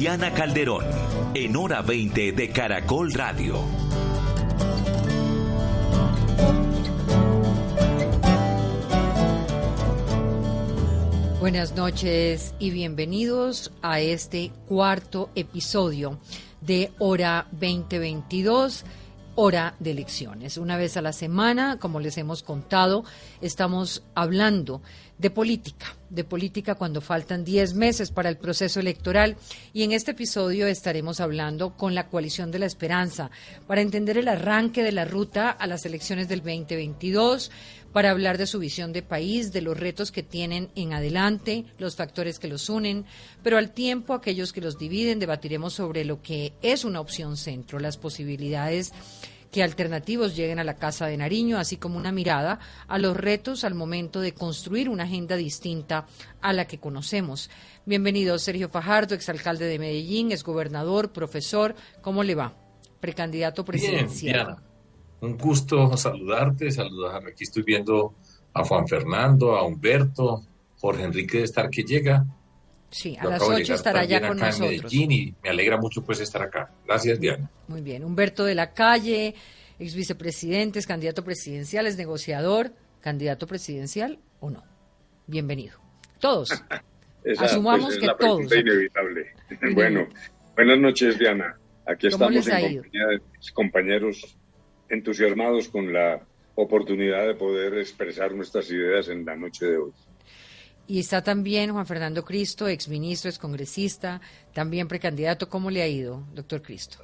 Diana Calderón, en hora 20 de Caracol Radio. Buenas noches y bienvenidos a este cuarto episodio de Hora 2022 hora de elecciones. Una vez a la semana, como les hemos contado, estamos hablando de política, de política cuando faltan 10 meses para el proceso electoral. Y en este episodio estaremos hablando con la coalición de la esperanza para entender el arranque de la ruta a las elecciones del 2022 para hablar de su visión de país, de los retos que tienen en adelante, los factores que los unen, pero al tiempo aquellos que los dividen, debatiremos sobre lo que es una opción centro, las posibilidades que alternativos lleguen a la Casa de Nariño, así como una mirada a los retos al momento de construir una agenda distinta a la que conocemos. Bienvenido Sergio Fajardo, exalcalde de Medellín, exgobernador, profesor. ¿Cómo le va? Precandidato presidencial. Un gusto saludarte, saludar. Aquí estoy viendo a Juan Fernando, a Humberto, Jorge Enrique de Estar que llega. Sí, a las 8 estará ya con nosotros. y me alegra mucho pues estar acá. Gracias, Diana. Muy bien. Humberto de la Calle, ex vicepresidente, es candidato presidencial, es negociador, candidato presidencial o no. Bienvenido. Todos. Asumamos pues, que la todos. inevitable. bueno, buenas noches, Diana. Aquí estamos en compañía de mis compañeros entusiasmados con la oportunidad de poder expresar nuestras ideas en la noche de hoy. Y está también Juan Fernando Cristo, exministro, excongresista, también precandidato. ¿Cómo le ha ido, doctor Cristo?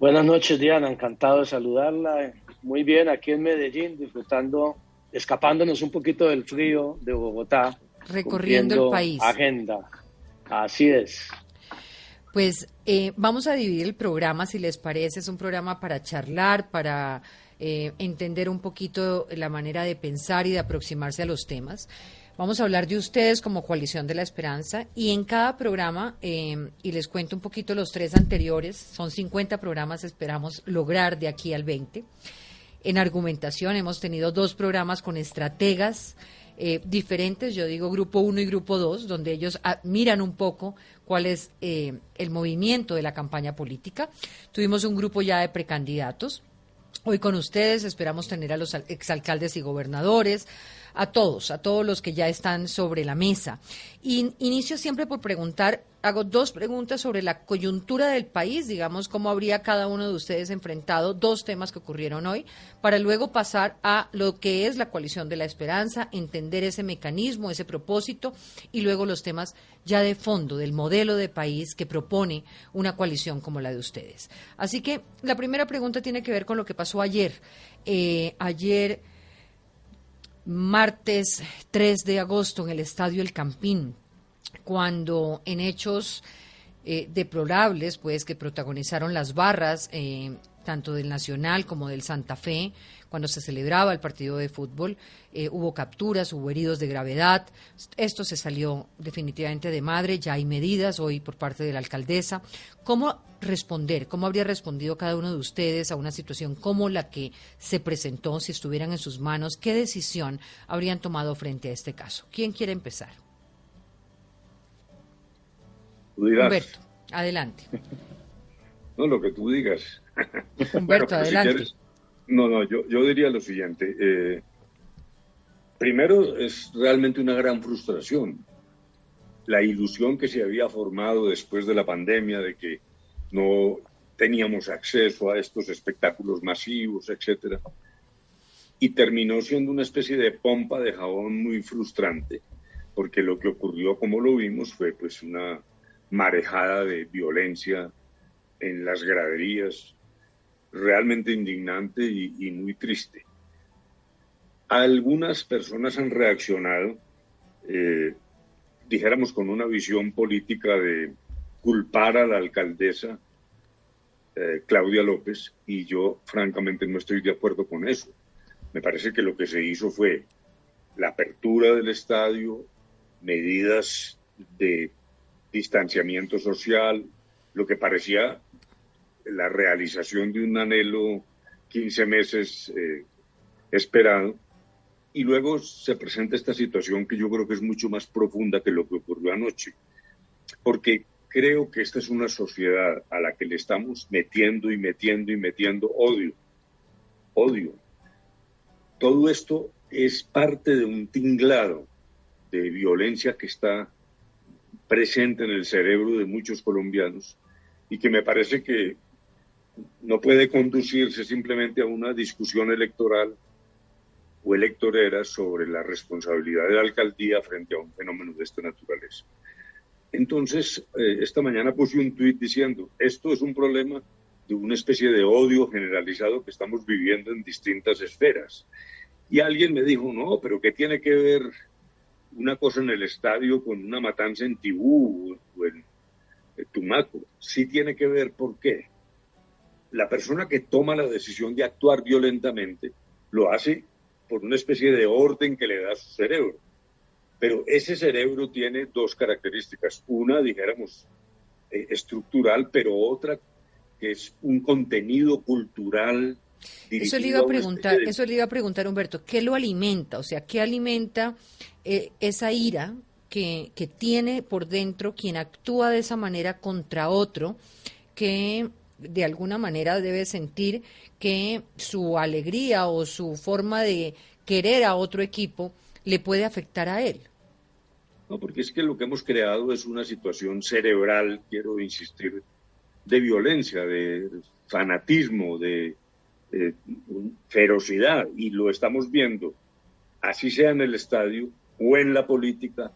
Buenas noches, Diana. Encantado de saludarla. Muy bien, aquí en Medellín, disfrutando, escapándonos un poquito del frío de Bogotá. Recorriendo el país. Agenda. Así es. Pues eh, vamos a dividir el programa, si les parece. Es un programa para charlar, para eh, entender un poquito la manera de pensar y de aproximarse a los temas. Vamos a hablar de ustedes como coalición de la esperanza y en cada programa, eh, y les cuento un poquito los tres anteriores, son 50 programas, esperamos lograr de aquí al 20. En argumentación hemos tenido dos programas con estrategas eh, diferentes, yo digo grupo 1 y grupo 2, donde ellos miran un poco cuál es eh, el movimiento de la campaña política. Tuvimos un grupo ya de precandidatos. Hoy con ustedes esperamos tener a los exalcaldes y gobernadores, a todos, a todos los que ya están sobre la mesa. Y inicio siempre por preguntar, hago dos preguntas sobre la coyuntura del país, digamos, cómo habría cada uno de ustedes enfrentado dos temas que ocurrieron hoy, para luego pasar a lo que es la coalición de la esperanza, entender ese mecanismo, ese propósito, y luego los temas ya de fondo del modelo de país que propone una coalición como la de ustedes. Así que la primera pregunta tiene que ver con lo que pasó ayer. Eh, ayer martes 3 de agosto en el Estadio El Campín, cuando en hechos eh, deplorables, pues que protagonizaron las barras, eh, tanto del Nacional como del Santa Fe, cuando se celebraba el partido de fútbol, eh, hubo capturas, hubo heridos de gravedad. Esto se salió definitivamente de madre, ya hay medidas hoy por parte de la alcaldesa. ¿Cómo responder? ¿Cómo habría respondido cada uno de ustedes a una situación como la que se presentó si estuvieran en sus manos? ¿Qué decisión habrían tomado frente a este caso? ¿Quién quiere empezar? Humberto, adelante. No, lo que tú digas. Humberto, adelante. No, no, yo, yo diría lo siguiente. Eh, primero, es realmente una gran frustración. La ilusión que se había formado después de la pandemia de que no teníamos acceso a estos espectáculos masivos, etcétera. Y terminó siendo una especie de pompa de jabón muy frustrante, porque lo que ocurrió, como lo vimos, fue pues una marejada de violencia en las graderías, realmente indignante y, muy triste. Algunas personas han reaccionado eh, dijéramos, con una visión política de culpar a la alcaldesa eh, Claudia López y yo francamente no estoy de acuerdo con eso. Me parece que lo que se hizo fue la apertura del estadio, medidas de distanciamiento social, lo que parecía la realización de un anhelo 15 meses eh, esperado. Y luego se presenta esta situación que yo creo que es mucho más profunda que lo que ocurrió anoche. Porque creo que esta es una sociedad a la que le estamos metiendo y metiendo y metiendo odio. Odio. Todo esto es parte de un tinglado de violencia que está presente en el cerebro de muchos colombianos y que me parece que no puede conducirse simplemente a una discusión electoral o electorera sobre la responsabilidad de la alcaldía frente a un fenómeno de esta naturaleza. Entonces, eh, esta mañana puse un tuit diciendo, esto es un problema de una especie de odio generalizado que estamos viviendo en distintas esferas. Y alguien me dijo, no, pero ¿qué tiene que ver una cosa en el estadio con una matanza en Tibú o en Tumaco? Sí tiene que ver, ¿por qué? La persona que toma la decisión de actuar violentamente lo hace por una especie de orden que le da su cerebro. Pero ese cerebro tiene dos características. Una, dijéramos, eh, estructural, pero otra que es un contenido cultural. Eso le iba a preguntar, eso le iba a preguntar Humberto, ¿qué lo alimenta? O sea, ¿qué alimenta eh, esa ira que, que tiene por dentro quien actúa de esa manera contra otro, que de alguna manera debe sentir que su alegría o su forma de querer a otro equipo le puede afectar a él? No, porque es que lo que hemos creado es una situación cerebral, quiero insistir, de violencia, de fanatismo, de, ferocidad, y lo estamos viendo, así sea en el estadio o en la política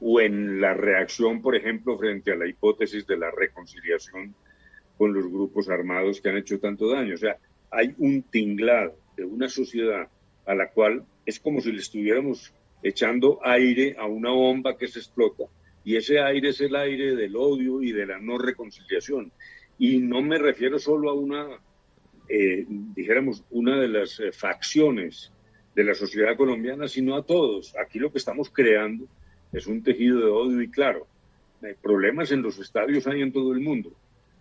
o en la reacción, por ejemplo, frente a la hipótesis de la reconciliación con los grupos armados que han hecho tanto daño. O sea, hay un tinglado de una sociedad a la cual es como si le estuviéramos echando aire a una bomba que se explota. Y ese aire es el aire del odio y de la no reconciliación. Y no me refiero solo a una, eh, dijéramos, una de las eh, facciones de la sociedad colombiana, sino a todos. Aquí lo que estamos creando es un tejido de odio y claro, problemas en los estadios hay en todo el mundo.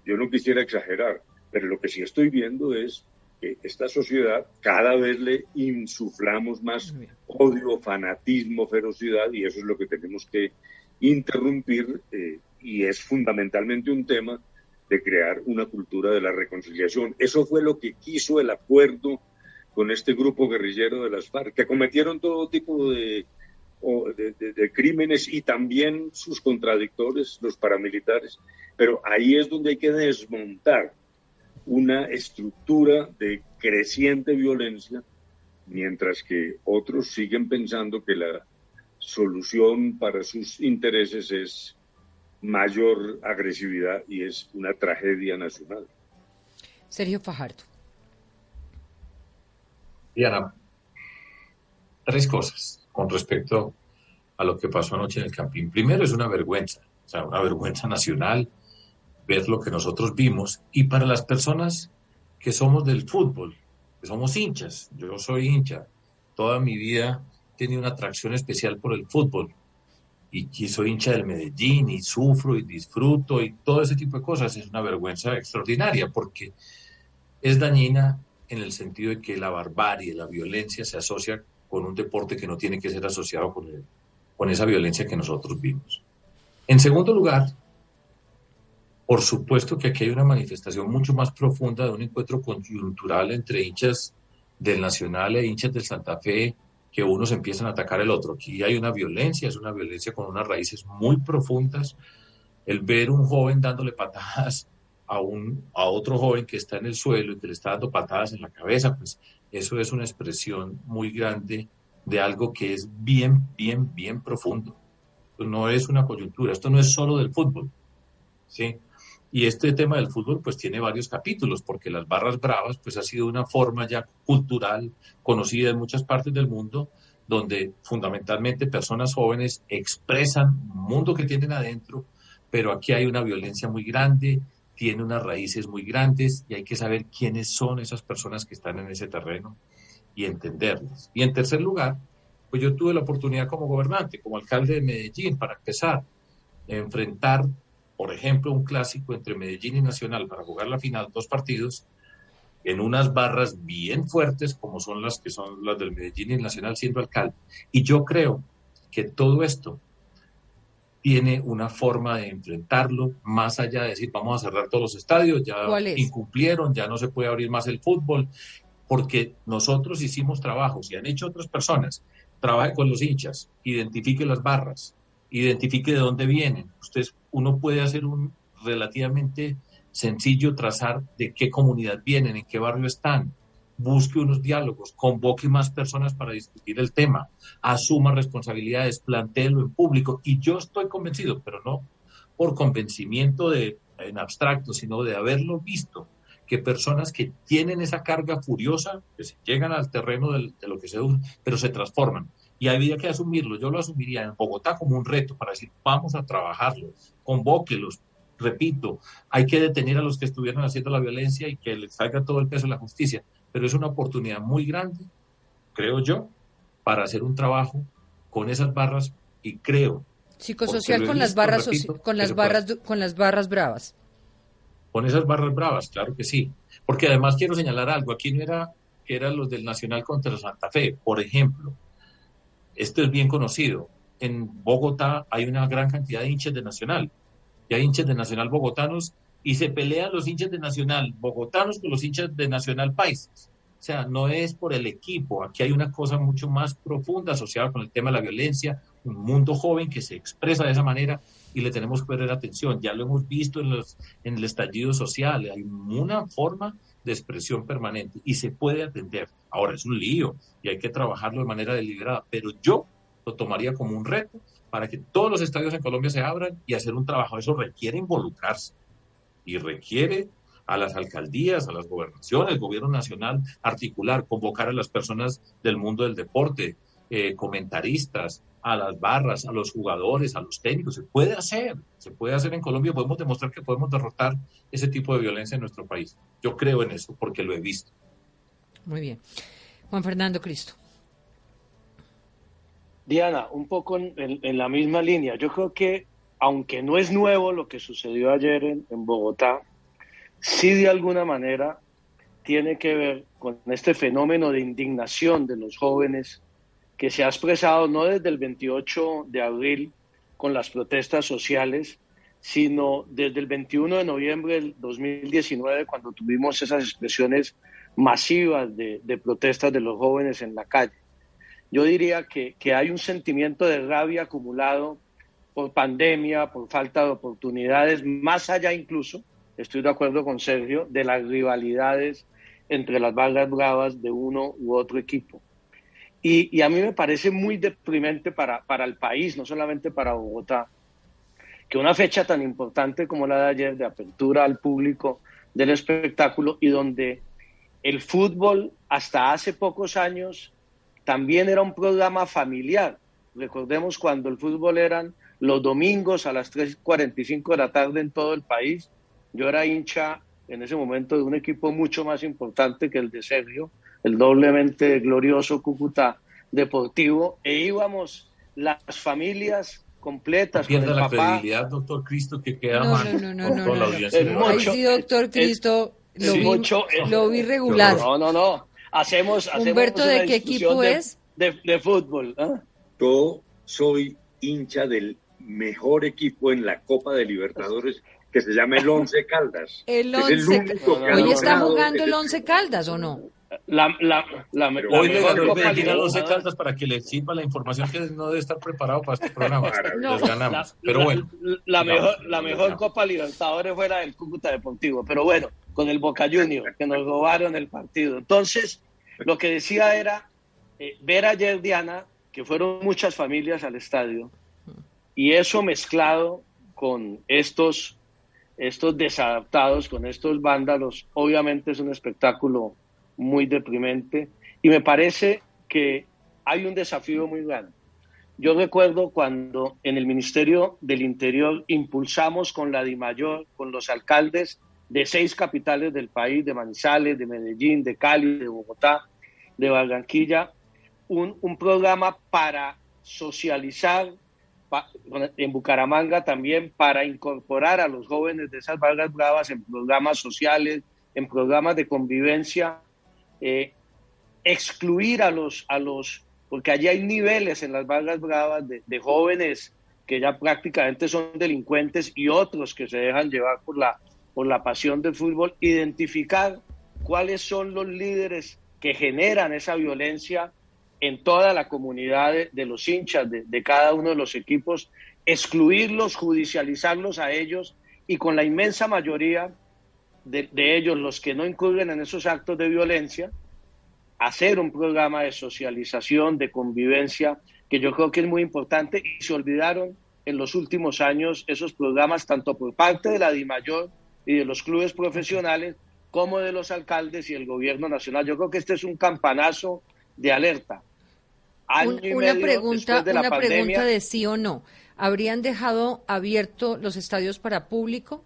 Yo no quisiera exagerar, pero lo que sí estoy viendo es que esta sociedad cada vez le insuflamos más odio, fanatismo, ferocidad y eso es lo que tenemos que interrumpir eh, y es fundamentalmente un tema de crear una cultura de la reconciliación. Eso fue lo que quiso el acuerdo con este grupo guerrillero de las FARC, que cometieron todo tipo de, de crímenes y también sus contradictores, los paramilitares. Pero ahí es donde hay que desmontar una estructura de creciente violencia, mientras que otros siguen pensando que la solución para sus intereses es mayor agresividad y es una tragedia nacional. Sergio Fajardo. Diana, tres cosas con respecto a lo que pasó anoche en el Campín. Primero es una vergüenza, o sea, una vergüenza nacional ver lo que nosotros vimos y para las personas que somos del fútbol, que somos hinchas, yo soy hincha, toda mi vida he tenido una atracción especial por el fútbol y soy hincha del Medellín y sufro y disfruto y todo ese tipo de cosas es una vergüenza extraordinaria porque es dañina en el sentido de que la barbarie, la violencia se asocia con un deporte que no tiene que ser asociado con, con esa violencia que nosotros vimos. En segundo lugar, por supuesto que aquí hay una manifestación mucho más profunda de un encuentro coyuntural entre hinchas del Nacional e hinchas del Santa Fe, que unos empiezan a atacar al otro. Aquí hay una violencia, es una violencia con unas raíces muy profundas. El ver un joven dándole patadas a, un, a otro joven que está en el suelo y que le está dando patadas en la cabeza, pues eso es una expresión muy grande de algo que es bien, bien, bien profundo. No es una coyuntura, esto no es solo del fútbol. ¿sí? Y este tema del fútbol pues tiene varios capítulos, porque las barras bravas pues ha sido una forma ya cultural conocida en muchas partes del mundo donde fundamentalmente personas jóvenes expresan un mundo que tienen adentro, pero aquí hay una violencia muy grande, tiene unas raíces muy grandes y hay que saber quiénes son esas personas que están en ese terreno y entenderlas. Y en tercer lugar, pues yo tuve la oportunidad como gobernante, como alcalde de Medellín, para empezar enfrentar, por ejemplo, un clásico entre Medellín y Nacional para jugar la final, dos partidos, en unas barras bien fuertes como son las que son las del Medellín y Nacional siendo alcalde. Y yo creo que todo esto tiene una forma de enfrentarlo, más allá de decir vamos a cerrar todos los estadios, ya incumplieron, ya no se puede abrir más el fútbol, porque nosotros hicimos trabajos y han hecho otras personas. Trabaje con los hinchas, identifique las barras, identifique de dónde vienen. Ustedes, uno puede hacer un relativamente sencillo trazar de qué comunidad vienen, en qué barrio están, busque unos diálogos, convoque más personas para discutir el tema, asuma responsabilidades, plantéelo en público. Y yo estoy convencido, pero no por convencimiento de, en abstracto, sino de haberlo visto, que personas que tienen esa carga furiosa, que llegan al terreno de lo que se pero se transforman. Y había que asumirlo. Yo lo asumiría en Bogotá como un reto para decir, vamos a trabajarlo, convóquelos, repito, hay que detener a los que estuvieron haciendo la violencia y que les salga todo el peso de la justicia, pero es una oportunidad muy grande, creo yo, para hacer un trabajo con esas barras y creo psicosocial con las barras con las barras con las barras bravas. Con esas barras bravas, claro que sí, porque además quiero señalar algo, aquí no era que eran los del Nacional contra Santa Fe, por ejemplo. Esto es bien conocido. En Bogotá hay una gran cantidad de hinchas de Nacional y hay hinchas de Nacional bogotanos y se pelean los hinchas de Nacional bogotanos con los hinchas de Nacional paisas. O sea, no es por el equipo, aquí hay una cosa mucho más profunda asociada con el tema de la violencia, un mundo joven que se expresa de esa manera y le tenemos que poner atención. Ya lo hemos visto en, los, en el estallido social, hay una forma de expresión permanente y se puede atender. Ahora es un lío y hay que trabajarlo de manera deliberada, pero yo lo tomaría como un reto para que todos los estadios en Colombia se abran y hacer un trabajo. Eso requiere involucrarse y requiere a las alcaldías, a las gobernaciones, el gobierno nacional, articular, convocar a las personas del mundo del deporte, eh, comentaristas, a las barras, a los jugadores, a los técnicos. Se puede hacer, se puede hacer en Colombia. Podemos demostrar que podemos derrotar ese tipo de violencia en nuestro país. Yo creo en eso porque lo he visto. Muy bien. Juan Fernando Cristo. Diana, un poco en, la misma línea. Yo creo que, aunque no es nuevo lo que sucedió ayer en, Bogotá, sí de alguna manera tiene que ver con este fenómeno de indignación de los jóvenes que se ha expresado no desde el 28 de abril con las protestas sociales, sino desde el 21 de noviembre del 2019, cuando tuvimos esas expresiones masivas de protestas de los jóvenes en la calle yo diría que, hay un sentimiento de rabia acumulado por pandemia, por falta de oportunidades, más allá incluso, estoy de acuerdo con Sergio, de las rivalidades entre las barras bravas de uno u otro equipo. Y, a mí me parece muy deprimente para, para el país, no solamente para Bogotá, que una fecha tan importante como la de ayer, de apertura al público del espectáculo, y donde el fútbol hasta hace pocos años también era un programa familiar. Recordemos cuando el fútbol eran los domingos a las 3.45 de la tarde en todo el país. Yo era hincha en ese momento de un equipo mucho más importante que el de Sergio, el doblemente glorioso Cúcuta Deportivo, e íbamos las familias completas. Pierda la credibilidad, doctor Cristo, que queda no, mal no, no, no, la audiencia. sí, doctor Cristo, lo, vi, lo vi regular. No, no, no hacemos, Humberto, ¿de qué equipo es? De, fútbol. ¿ah? Yo soy hincha del mejor equipo en la Copa de Libertadores que se llama el Once Caldas. El Once Hoy está jugando el Once Caldas o no? La, la, la, Hoy le ganó el Once Caldas para que le sirva la información que no debe estar preparado para este programa. No. ganamos. pero bueno. La, mejor, la mejor Copa Libertadores fue la del Cúcuta Deportivo. Pero bueno, con el Boca Junior, que nos robaron el partido. Entonces, lo que decía era eh, ver ayer, Diana, que fueron muchas familias al estadio, y eso mezclado con estos, estos desadaptados, con estos vándalos, obviamente es un espectáculo muy deprimente. Y me parece que hay un desafío muy grande. Yo recuerdo cuando en el Ministerio del Interior impulsamos con la DIMAYOR, con los alcaldes de seis capitales del país, de Manizales, de Medellín, de Cali, de Bogotá, de Barranquilla, un, un programa para socializar en Bucaramanga también para incorporar a los jóvenes de esas barras bravas en programas sociales, en programas de convivencia, eh, excluir a los, a los, porque allí hay niveles en las barras bravas de, jóvenes que ya prácticamente son delincuentes y otros que se dejan llevar por la, por la pasión del fútbol, identificar cuáles son los líderes que generan esa violencia en toda la comunidad de, los hinchas de, cada uno de los equipos, excluirlos, judicializarlos a ellos y con la inmensa mayoría de, ellos, los que no incurren en esos actos de violencia, hacer un programa de socialización, de convivencia, que yo creo que es muy importante y se olvidaron en los últimos años esos programas tanto por parte de la DIMAYOR y de los clubes profesionales como de los alcaldes y el gobierno nacional. Yo creo que este es un campanazo de alerta. una pregunta, de una pregunta de sí o no. ¿Habrían dejado abiertos los estadios para público?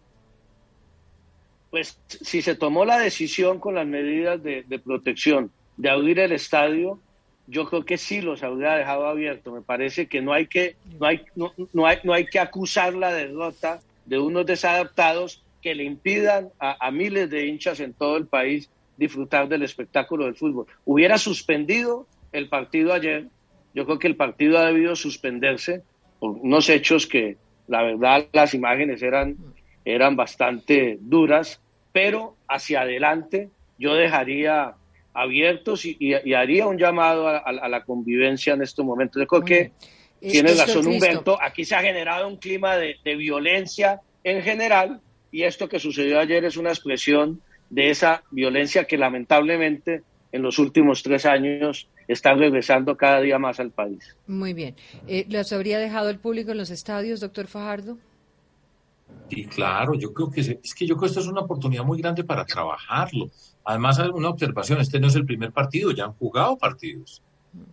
Pues si se tomó la decisión con las medidas de, protección de abrir el estadio, yo creo que sí los habría dejado abierto. Me parece que no hay que, no hay, no, no hay, no hay que acusar la derrota de unos desadaptados que le impidan a, a, miles de hinchas en todo el país disfrutar del espectáculo del fútbol. Hubiera suspendido el partido ayer, yo creo que el partido ha debido suspenderse por unos hechos que la verdad las imágenes eran, eran bastante duras, pero hacia adelante yo dejaría abiertos y, haría un llamado a, la convivencia en estos momentos. Yo creo que tiene razón Humberto, aquí se ha generado un clima de, de violencia en general y esto que sucedió ayer es una expresión de esa violencia que lamentablemente en los últimos tres años está regresando cada día más al país. Muy bien. Eh, ¿Los habría dejado el público en los estadios, doctor Fajardo? Sí, claro, yo creo que es que yo creo que esto es una oportunidad muy grande para trabajarlo. Además, hay una observación, este no es el primer partido, ya han jugado partidos.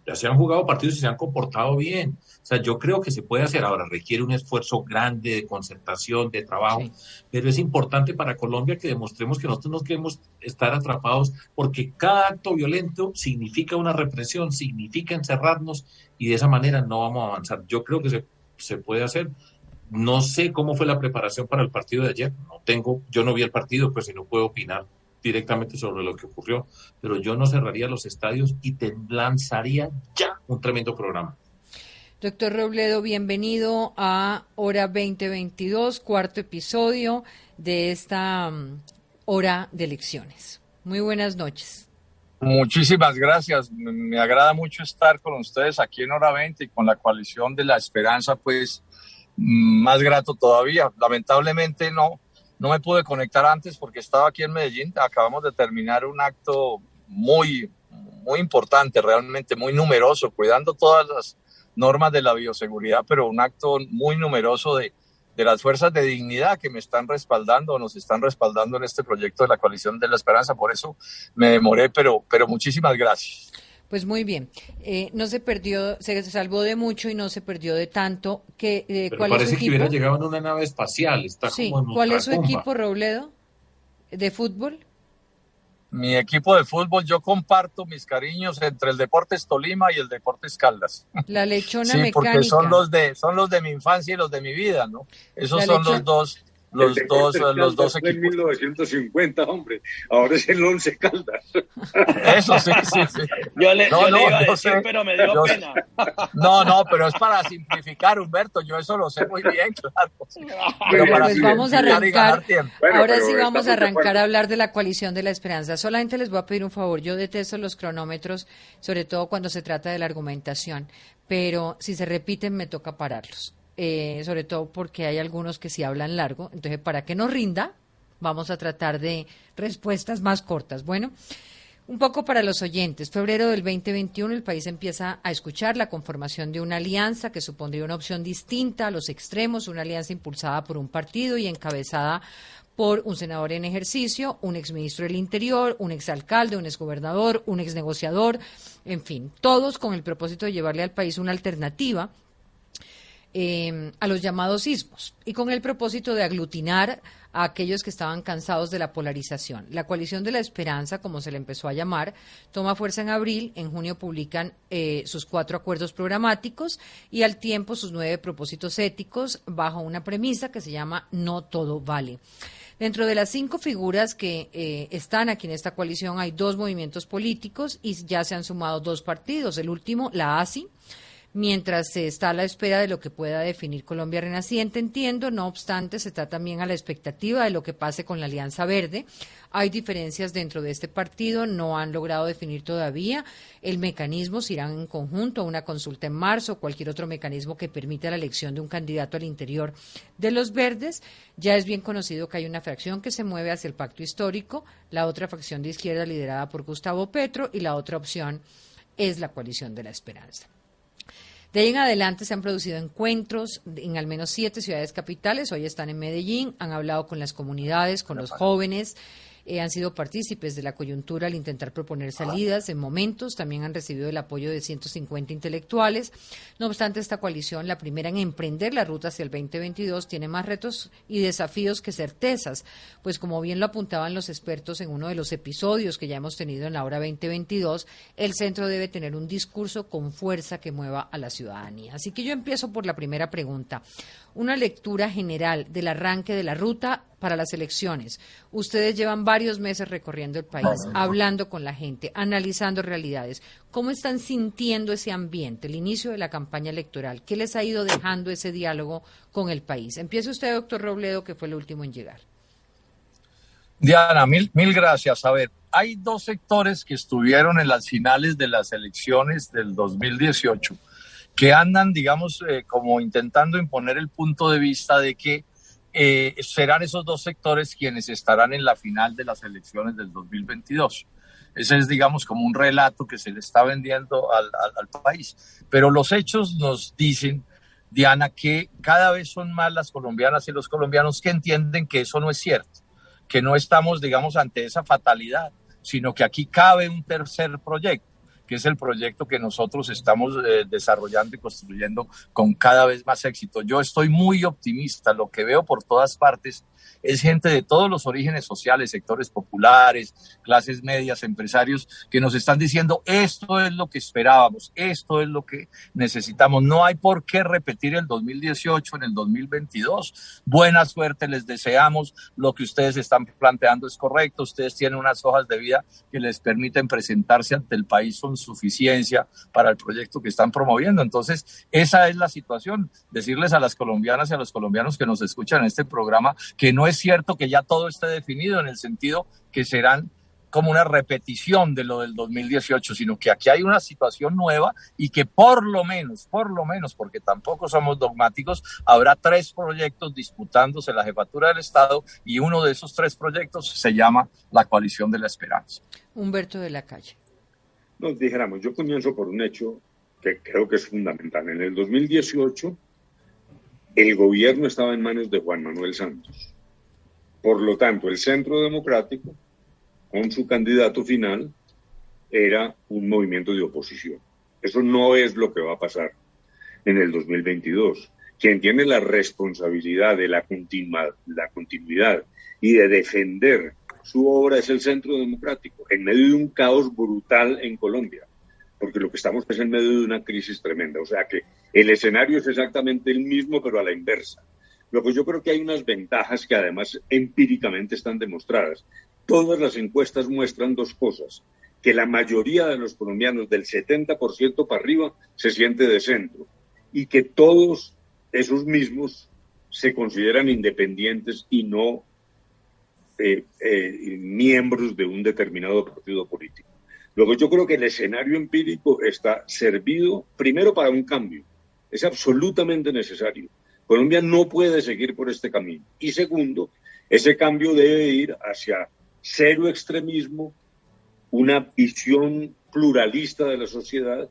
Ya se han jugado partidos y se han comportado bien. O sea, yo creo que se puede hacer. Ahora requiere un esfuerzo grande de concertación, de trabajo, pero es importante para Colombia que demostremos que nosotros no queremos estar atrapados porque cada acto violento significa una represión, significa encerrarnos y de esa manera no vamos a avanzar. Yo creo que se, se puede hacer. No sé cómo fue la preparación para el partido de ayer. No tengo, yo no vi el partido, pues si no puedo opinar directamente sobre lo que ocurrió, pero yo no cerraría los estadios y te lanzaría ya un tremendo programa. Doctor Robledo, bienvenido a Hora 2022, cuarto episodio de esta mm, hora de elecciones. Muy buenas noches. Muchísimas gracias. Me agrada mucho estar con ustedes aquí en Hora 20 y con la coalición de la esperanza, pues más grato todavía. Lamentablemente no, no me pude conectar antes porque estaba aquí en Medellín. Acabamos de terminar un acto muy, muy importante, realmente muy numeroso, cuidando todas las normas de la bioseguridad, pero un acto muy numeroso de, de las fuerzas de dignidad que me están respaldando, nos están respaldando en este proyecto de la coalición de la esperanza. Por eso me demoré, pero, pero muchísimas gracias. Pues muy bien, eh, no se perdió, se salvó de mucho y no se perdió de tanto. Que, eh, ¿cuál parece es su que hubiera llegado en una nave espacial. Está como ¿Cuál es su equipo, Robledo, de fútbol? Mi equipo de fútbol, yo comparto mis cariños entre el Deportes Tolima y el Deportes Caldas. La lechona sí, porque son los de son los de mi infancia y los de mi vida, ¿no? Esos son los dos los dos, los dos equipos. en 1950, hombre. Ahora es el Once Caldas. Eso sí, sí, sí. Yo le, no, no, iba a decir, pero me dio pena. No, no, pero es para simplificar, Humberto. Yo eso lo sé muy bien, claro. Pero para pues vamos a arrancar. ahora sí vamos a arrancar a hablar de la coalición de la esperanza. Solamente les voy a pedir un favor. Yo detesto los cronómetros, sobre todo cuando se trata de la argumentación. Pero si se repiten, me toca pararlos. Eh, sobre todo porque hay algunos que sí hablan largo. Entonces, para que no rinda, vamos a tratar de respuestas más cortas. Bueno, un poco para los oyentes. Febrero del 2021 el país empieza a escuchar la conformación de una alianza que supondría una opción distinta a los extremos, una alianza impulsada por un partido y encabezada por un senador en ejercicio, un exministro del Interior, un exalcalde, un exgobernador, un exnegociador, en fin, todos con el propósito de llevarle al país una alternativa eh, a los llamados sismos y con el propósito de aglutinar a aquellos que estaban cansados de la polarización. La coalición de la esperanza, como se le empezó a llamar, toma fuerza en abril, en junio publican eh, sus cuatro acuerdos programáticos y al tiempo sus nueve propósitos éticos bajo una premisa que se llama no todo vale. Dentro de las cinco figuras que eh, están aquí en esta coalición hay dos movimientos políticos y ya se han sumado dos partidos. El último, la ASI, mientras se está a la espera de lo que pueda definir Colombia Renaciente, entiendo. No obstante, se está también a la expectativa de lo que pase con la Alianza Verde. Hay diferencias dentro de este partido, no han logrado definir todavía el mecanismo, si irán en conjunto a una consulta en marzo o cualquier otro mecanismo que permita la elección de un candidato al interior de los verdes. Ya es bien conocido que hay una fracción que se mueve hacia el pacto histórico, la otra fracción de izquierda liderada por Gustavo Petro y la otra opción es la coalición de la esperanza. De ahí en adelante se han producido encuentros en al menos siete ciudades capitales. Hoy están en Medellín, han hablado con las comunidades, con los jóvenes. Eh, han sido partícipes de la coyuntura al intentar proponer salidas en momentos, también han recibido el apoyo de 150 intelectuales. No obstante, esta coalición, la primera en emprender la ruta hacia el 2022, tiene más retos y desafíos que certezas, pues como bien lo apuntaban los expertos en uno de los episodios que ya hemos tenido en la hora 2022, el centro debe tener un discurso con fuerza que mueva a la ciudadanía. Así que yo empiezo por la primera pregunta una lectura general del arranque de la ruta para las elecciones. Ustedes llevan varios meses recorriendo el país, hablando con la gente, analizando realidades. ¿Cómo están sintiendo ese ambiente, el inicio de la campaña electoral? ¿Qué les ha ido dejando ese diálogo con el país? Empiece usted, doctor Robledo, que fue el último en llegar. Diana, mil, mil gracias. A ver, hay dos sectores que estuvieron en las finales de las elecciones del 2018 que andan, digamos, eh, como intentando imponer el punto de vista de que eh, serán esos dos sectores quienes estarán en la final de las elecciones del 2022. Ese es, digamos, como un relato que se le está vendiendo al, al, país. Pero los hechos nos dicen, Diana, que cada vez son más las colombianas y los colombianos que entienden que eso no es cierto, que no estamos, digamos, ante esa fatalidad, sino que aquí cabe un tercer proyecto que es el proyecto que nosotros estamos eh, desarrollando y construyendo con cada vez más éxito. Yo estoy muy optimista, lo que veo por todas partes es gente de todos los orígenes sociales, sectores populares, clases medias, empresarios, que nos están diciendo esto es lo que esperábamos, esto es lo que necesitamos. No hay por qué repetir el 2018 en el 2022. Buena suerte, les deseamos. Lo que ustedes están planteando es correcto. Ustedes tienen unas hojas de vida que les permiten presentarse ante el país con suficiencia para el proyecto que están promoviendo. Entonces, esa es la situación. Decirles a las colombianas y a los colombianos que nos escuchan en este programa que no es cierto que ya todo esté definido en el sentido que serán como una repetición de lo del 2018, sino que aquí hay una situación nueva y que por lo menos, por lo menos, porque tampoco somos dogmáticos, habrá tres proyectos disputándose la jefatura del Estado y uno de esos tres proyectos se llama la coalición de la esperanza. Humberto de la Calle. Nos dijéramos, yo comienzo por un hecho que creo que es fundamental. En el 2018, el gobierno estaba en manos de Juan Manuel Santos por lo tanto, el Centro Democrático, con su candidato final, era un movimiento de oposición. Eso no es lo que va a pasar en el 2022. Quien tiene la responsabilidad de la, la continuidad y de defender su obra es el Centro Democrático, en medio de un caos brutal en Colombia, porque lo que estamos es en medio de una crisis tremenda. O sea que el escenario es exactamente el mismo, pero a la inversa. Luego yo creo que hay unas ventajas que además empíricamente están demostradas. Todas las encuestas muestran dos cosas, que la mayoría de los colombianos, del 70% para arriba, se siente de centro y que todos esos mismos se consideran independientes y no eh, eh, miembros de un determinado partido político. Luego yo creo que el escenario empírico está servido primero para un cambio, es absolutamente necesario. Colombia no puede seguir por este camino. Y segundo, ese cambio debe ir hacia cero extremismo, una visión pluralista de la sociedad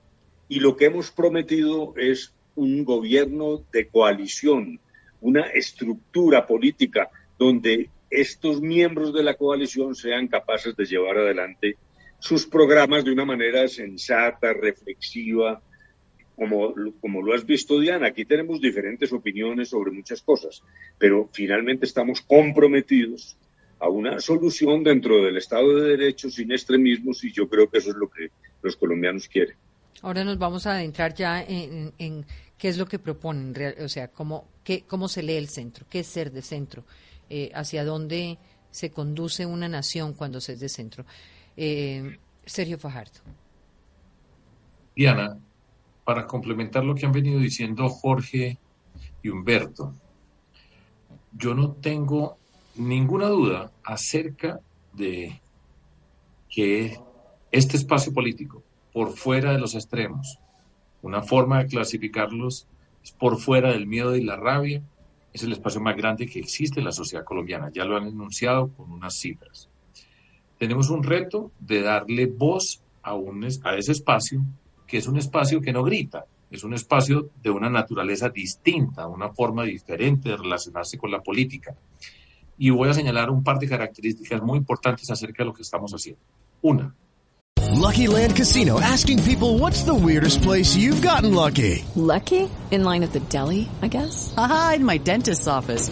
y lo que hemos prometido es un gobierno de coalición, una estructura política donde estos miembros de la coalición sean capaces de llevar adelante sus programas de una manera sensata, reflexiva, como, como lo has visto, Diana. Aquí tenemos diferentes opiniones sobre muchas cosas, pero finalmente estamos comprometidos a una solución dentro del Estado de Derecho sin extremismos y yo creo que eso es lo que los colombianos quieren. Ahora nos vamos a adentrar ya en, qué es lo que proponen, o sea, cómo, qué, cómo se lee el centro, qué es ser de centro, eh, hacia dónde se conduce una nación cuando se es de centro. Eh, Sergio Fajardo. Diana, para complementar lo que han venido diciendo Jorge y Humberto, yo no tengo ninguna duda acerca de que este espacio político, por fuera de los extremos, una forma de clasificarlos es por fuera del miedo y la rabia, es el espacio más grande que existe en la sociedad colombiana. Ya lo han enunciado con unas cifras. Tenemos un reto de darle voz a, a ese espacio, que es un espacio que no grita, es un espacio de una naturaleza distinta, una forma diferente de relacionarse con la política y voy a señalar un par de características muy importantes acerca de lo que estamos haciendo. Una. Lucky Land Casino asking people what's the weirdest place you've gotten lucky. Lucky? In line at the deli, I guess. Aha, in my dentist's office.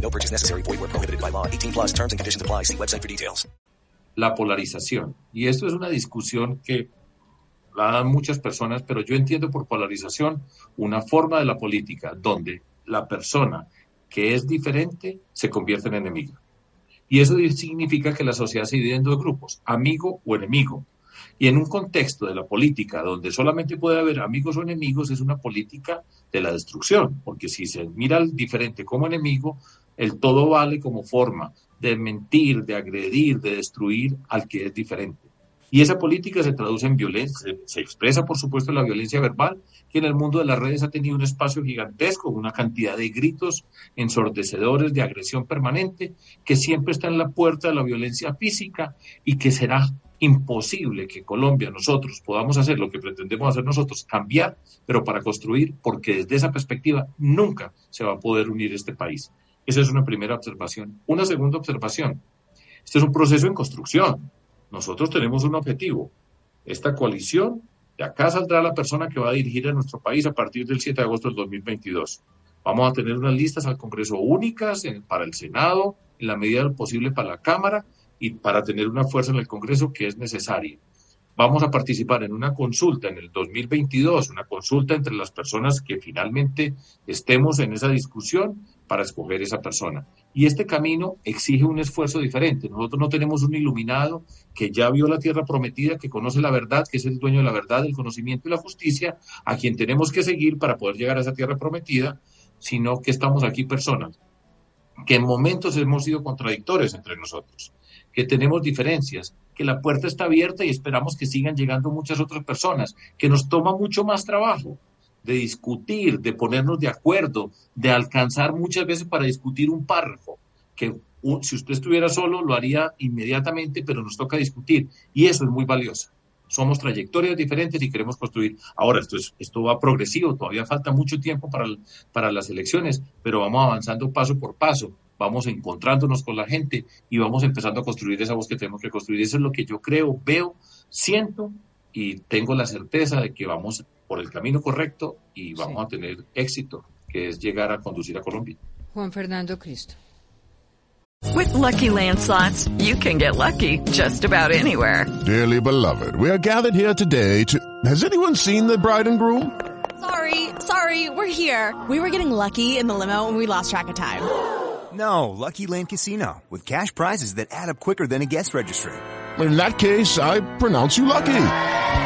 No purchase necessary. Void where prohibited by law. 18 plus terms and conditions apply. See website for details. La polarización. Y esto es una discusión que la dan muchas personas, pero yo entiendo por polarización una forma de la política donde la persona que es diferente se convierte en enemigo. Y eso significa que la sociedad se divide en dos grupos, amigo o enemigo. Y en un contexto de la política donde solamente puede haber amigos o enemigos, es una política de la destrucción, porque si se mira al diferente como enemigo, el todo vale como forma de mentir, de agredir, de destruir al que es diferente. Y esa política se traduce en violencia, se expresa por supuesto en la violencia verbal, que en el mundo de las redes ha tenido un espacio gigantesco, una cantidad de gritos ensordecedores de agresión permanente, que siempre está en la puerta de la violencia física y que será imposible que Colombia, nosotros, podamos hacer lo que pretendemos hacer nosotros, cambiar, pero para construir, porque desde esa perspectiva nunca se va a poder unir este país. Esa es una primera observación. Una segunda observación. Este es un proceso en construcción. Nosotros tenemos un objetivo. Esta coalición, de acá saldrá la persona que va a dirigir a nuestro país a partir del 7 de agosto del 2022. Vamos a tener unas listas al Congreso únicas para el Senado, en la medida del posible para la Cámara y para tener una fuerza en el Congreso que es necesaria. Vamos a participar en una consulta en el 2022, una consulta entre las personas que finalmente estemos en esa discusión para escoger esa persona. Y este camino exige un esfuerzo diferente. Nosotros no tenemos un iluminado que ya vio la tierra prometida, que conoce la verdad, que es el dueño de la verdad, el conocimiento y la justicia, a quien tenemos que seguir para poder llegar a esa tierra prometida, sino que estamos aquí personas que en momentos hemos sido contradictorios entre nosotros, que tenemos diferencias, que la puerta está abierta y esperamos que sigan llegando muchas otras personas, que nos toma mucho más trabajo, de discutir, de ponernos de acuerdo, de alcanzar muchas veces para discutir un párrafo, que si usted estuviera solo lo haría inmediatamente, pero nos toca discutir y eso es muy valioso. Somos trayectorias diferentes y queremos construir. Ahora, esto, es, esto va progresivo, todavía falta mucho tiempo para, para las elecciones, pero vamos avanzando paso por paso, vamos encontrándonos con la gente y vamos empezando a construir esa voz que tenemos que construir. Eso es lo que yo creo, veo, siento y tengo la certeza de que vamos por el camino correcto y vamos sí. a tener éxito, que es llegar a conducir a Colombia. Juan Fernando Cristo. With lucky landslots, you can get lucky just about anywhere. Dearly beloved, we are gathered here today to. Has anyone seen the bride and groom? Sorry, sorry, we're here. We were getting lucky in the limo and we lost track of time. No, Lucky Land Casino, with cash prizes that add up quicker than a guest registry. In that case, I pronounce you lucky.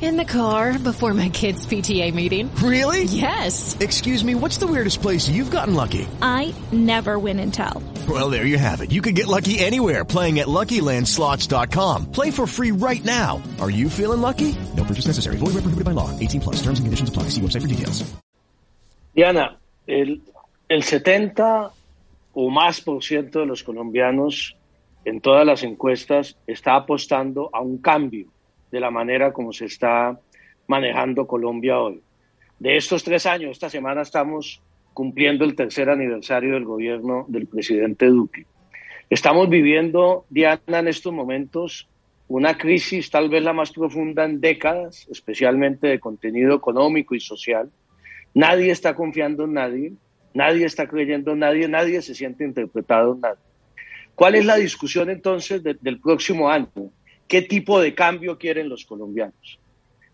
In the car before my kids' PTA meeting. Really? Yes. Excuse me, what's the weirdest place you've gotten lucky? I never win and tell. Well, there you have it. You can get lucky anywhere playing at LuckyLandSlots.com. Play for free right now. Are you feeling lucky? No purchase necessary. Void where prohibited by law. 18 plus. Terms and conditions apply. See website for details. Diana, el, el 70 o más por ciento de los colombianos en todas las encuestas está apostando a un cambio de la manera como se está manejando Colombia hoy. De estos tres años, esta semana estamos cumpliendo el tercer aniversario del gobierno del presidente Duque. Estamos viviendo, Diana, en estos momentos una crisis tal vez la más profunda en décadas, especialmente de contenido económico y social. Nadie está confiando en nadie, nadie está creyendo en nadie, nadie se siente interpretado en nadie. ¿Cuál es la discusión entonces de, del próximo año? ¿Qué tipo de cambio quieren los colombianos?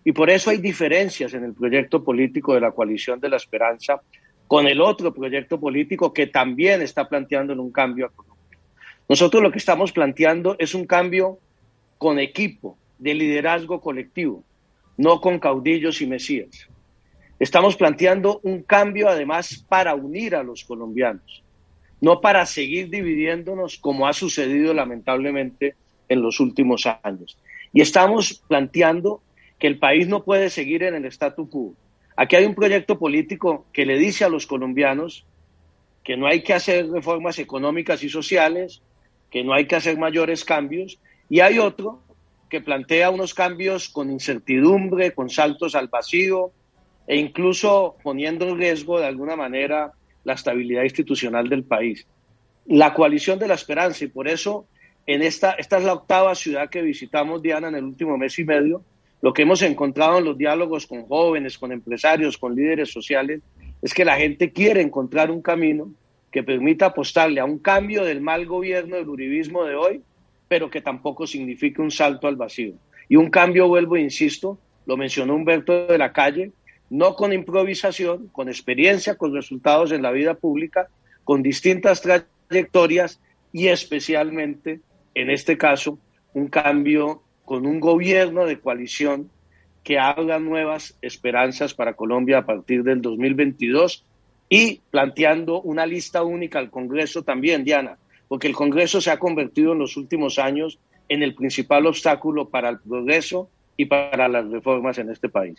Y por eso hay diferencias en el proyecto político de la coalición de la esperanza con el otro proyecto político que también está planteando un cambio a Colombia. Nosotros lo que estamos planteando es un cambio con equipo, de liderazgo colectivo, no con caudillos y mesías. Estamos planteando un cambio además para unir a los colombianos no para seguir dividiéndonos como ha sucedido lamentablemente en los últimos años. Y estamos planteando que el país no puede seguir en el statu quo. Aquí hay un proyecto político que le dice a los colombianos que no hay que hacer reformas económicas y sociales, que no hay que hacer mayores cambios, y hay otro que plantea unos cambios con incertidumbre, con saltos al vacío, e incluso poniendo en riesgo de alguna manera la estabilidad institucional del país. La coalición de la esperanza, y por eso en esta, esta es la octava ciudad que visitamos, Diana, en el último mes y medio, lo que hemos encontrado en los diálogos con jóvenes, con empresarios, con líderes sociales, es que la gente quiere encontrar un camino que permita apostarle a un cambio del mal gobierno del uribismo de hoy, pero que tampoco signifique un salto al vacío. Y un cambio, vuelvo, insisto, lo mencionó Humberto de la Calle, no con improvisación, con experiencia, con resultados en la vida pública, con distintas trayectorias y especialmente, en este caso, un cambio con un gobierno de coalición que haga nuevas esperanzas para Colombia a partir del 2022 y planteando una lista única al Congreso también, Diana, porque el Congreso se ha convertido en los últimos años en el principal obstáculo para el progreso y para las reformas en este país.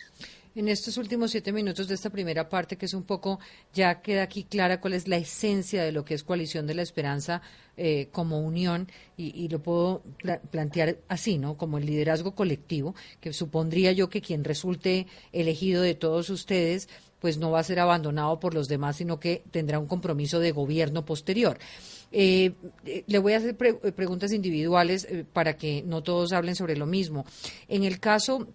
En estos últimos siete minutos de esta primera parte, que es un poco, ya queda aquí clara cuál es la esencia de lo que es Coalición de la Esperanza eh, como unión, y, y lo puedo pla plantear así, ¿no? Como el liderazgo colectivo, que supondría yo que quien resulte elegido de todos ustedes, pues no va a ser abandonado por los demás, sino que tendrá un compromiso de gobierno posterior. Eh, eh, le voy a hacer pre preguntas individuales eh, para que no todos hablen sobre lo mismo. En el caso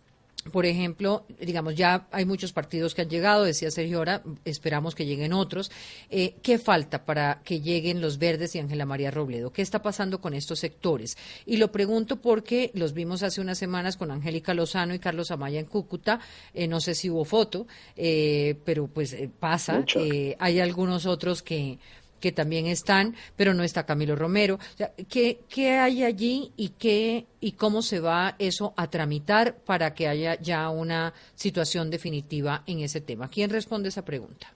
por ejemplo, digamos, ya hay muchos partidos que han llegado, decía Sergio ahora, esperamos que lleguen otros. Eh, ¿Qué falta para que lleguen los verdes y Ángela María Robledo? ¿Qué está pasando con estos sectores? Y lo pregunto porque los vimos hace unas semanas con Angélica Lozano y Carlos Amaya en Cúcuta. Eh, no sé si hubo foto, eh, pero pues eh, pasa. Eh, hay algunos otros que que también están, pero no está Camilo Romero. O sea, ¿qué, ¿Qué hay allí y qué y cómo se va eso a tramitar para que haya ya una situación definitiva en ese tema? ¿Quién responde esa pregunta?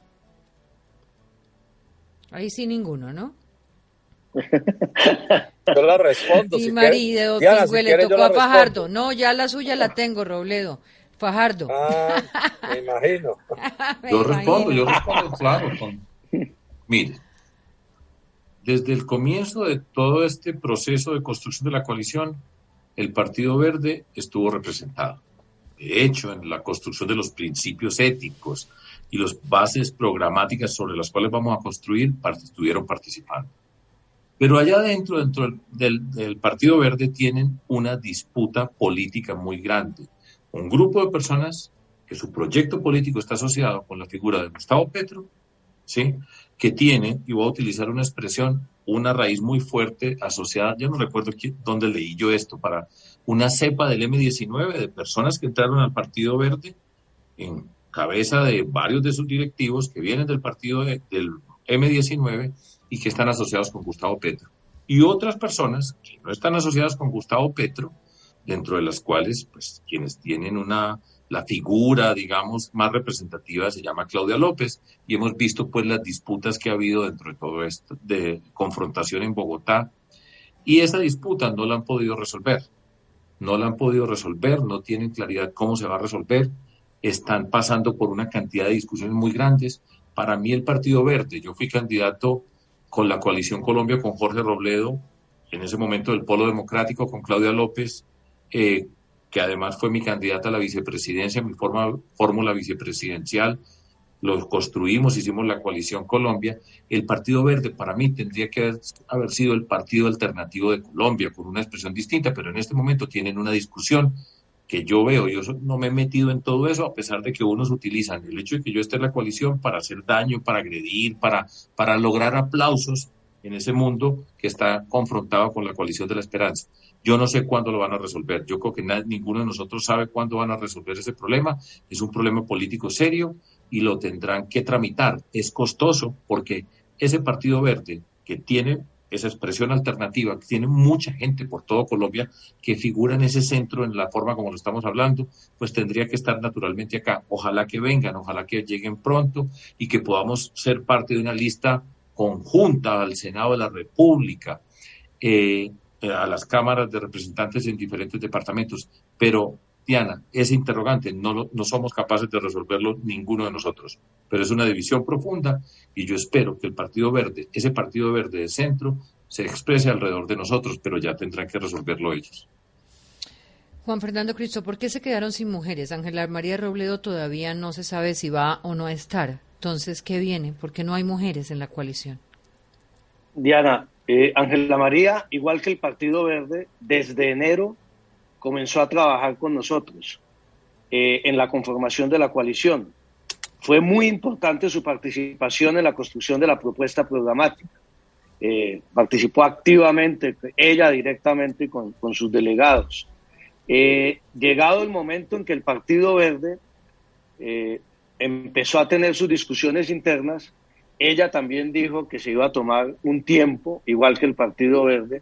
Ahí sí ninguno, ¿no? Yo la respondo. Y si marido. Diana, si le tocó a Fajardo. respondo. No, ya la suya la tengo, Robledo. Fajardo. Ah, me imagino. Me Yo respondo, yo respondo, claro. con- Mire, desde el comienzo de todo este proceso de construcción de la coalición, el Partido Verde estuvo representado. De hecho, en la construcción de los principios éticos y las bases programáticas sobre las cuales vamos a construir, estuvieron participando. Pero allá adentro, dentro del, del, Partido Verde, tienen una disputa política muy grande. Un grupo de personas que su proyecto político está asociado con la figura de Gustavo Petro, ¿sí? Que tiene, y voy a utilizar una expresión, una raíz muy fuerte asociada, yo no recuerdo dónde leí yo esto, para una cepa del M19 de personas que entraron al Partido Verde en cabeza de varios de sus directivos que vienen del partido del M19 y que están asociados con Gustavo Petro. Y otras personas que no están asociadas con Gustavo Petro, dentro de las cuales, pues, quienes tienen una, la figura, digamos, más representativa se llama Claudia López, y hemos visto, pues, las disputas que ha habido dentro de todo esto, de confrontación en Bogotá, y esa disputa no la han podido resolver. No la han podido resolver, no tienen claridad cómo se va a resolver, están pasando por una cantidad de discusiones muy grandes. Para mí el Partido Verde, yo fui candidato con la coalición Colombia, con Jorge Robledo, en ese momento del Polo Democrático, con Claudia López, eh, que además fue mi candidata a la vicepresidencia, mi fórmula vicepresidencial, lo construimos, hicimos la coalición Colombia. El Partido Verde para mí tendría que haber, sido el partido alternativo de Colombia, con una expresión distinta, pero en este momento tienen una discusión que yo veo, yo no me he metido en todo eso, a pesar de que unos utilizan el hecho de que yo esté en la coalición para hacer daño, para agredir, para, para lograr aplausos en ese mundo que está confrontado con la coalición de la esperanza. Yo no sé cuándo lo van a resolver. Yo creo que ninguno de nosotros sabe cuándo van a resolver ese problema. Es un problema político serio y lo tendrán que tramitar. Es costoso porque ese Partido Verde que tiene esa expresión alternativa, que tiene mucha gente por todo Colombia que figura en ese centro en la forma como lo estamos hablando, pues tendría que estar naturalmente acá. Ojalá que vengan, ojalá que lleguen pronto y que podamos ser parte de una lista conjunta al Senado de la República, eh, a las cámaras de representantes en diferentes departamentos. Pero, Diana, ese interrogante no, no somos capaces de resolverlo ninguno de nosotros, pero es una división profunda y yo espero que el Partido Verde, ese Partido Verde de centro, se exprese alrededor de nosotros, pero ya tendrán que resolverlo ellos. Juan Fernando Cristo, ¿por qué se quedaron sin mujeres? Ángela María Robledo todavía no se sabe si va o no a estar. Entonces, ¿qué viene? ¿Por qué no hay mujeres en la coalición? Diana, eh, Ángela María, igual que el Partido Verde, desde enero comenzó a trabajar con nosotros eh, en la conformación de la coalición. Fue muy importante su participación en la construcción de la propuesta programática. Eh, participó activamente, ella directamente con, con sus delegados. llegado el momento en que el Partido Verde empezó a tener sus discusiones internas, ella también dijo que se iba a tomar un tiempo, igual que el Partido Verde,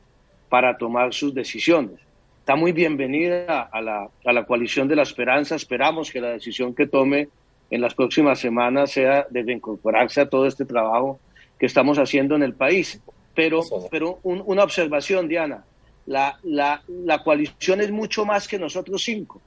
para tomar sus decisiones. Está muy bienvenida a la, a la coalición de la esperanza. Esperamos que la decisión que tome en las próximas semanas sea de incorporarse a todo este trabajo que estamos haciendo en el país. Pero, pero una observación, Diana, la, la, la coalición es mucho más que nosotros cinco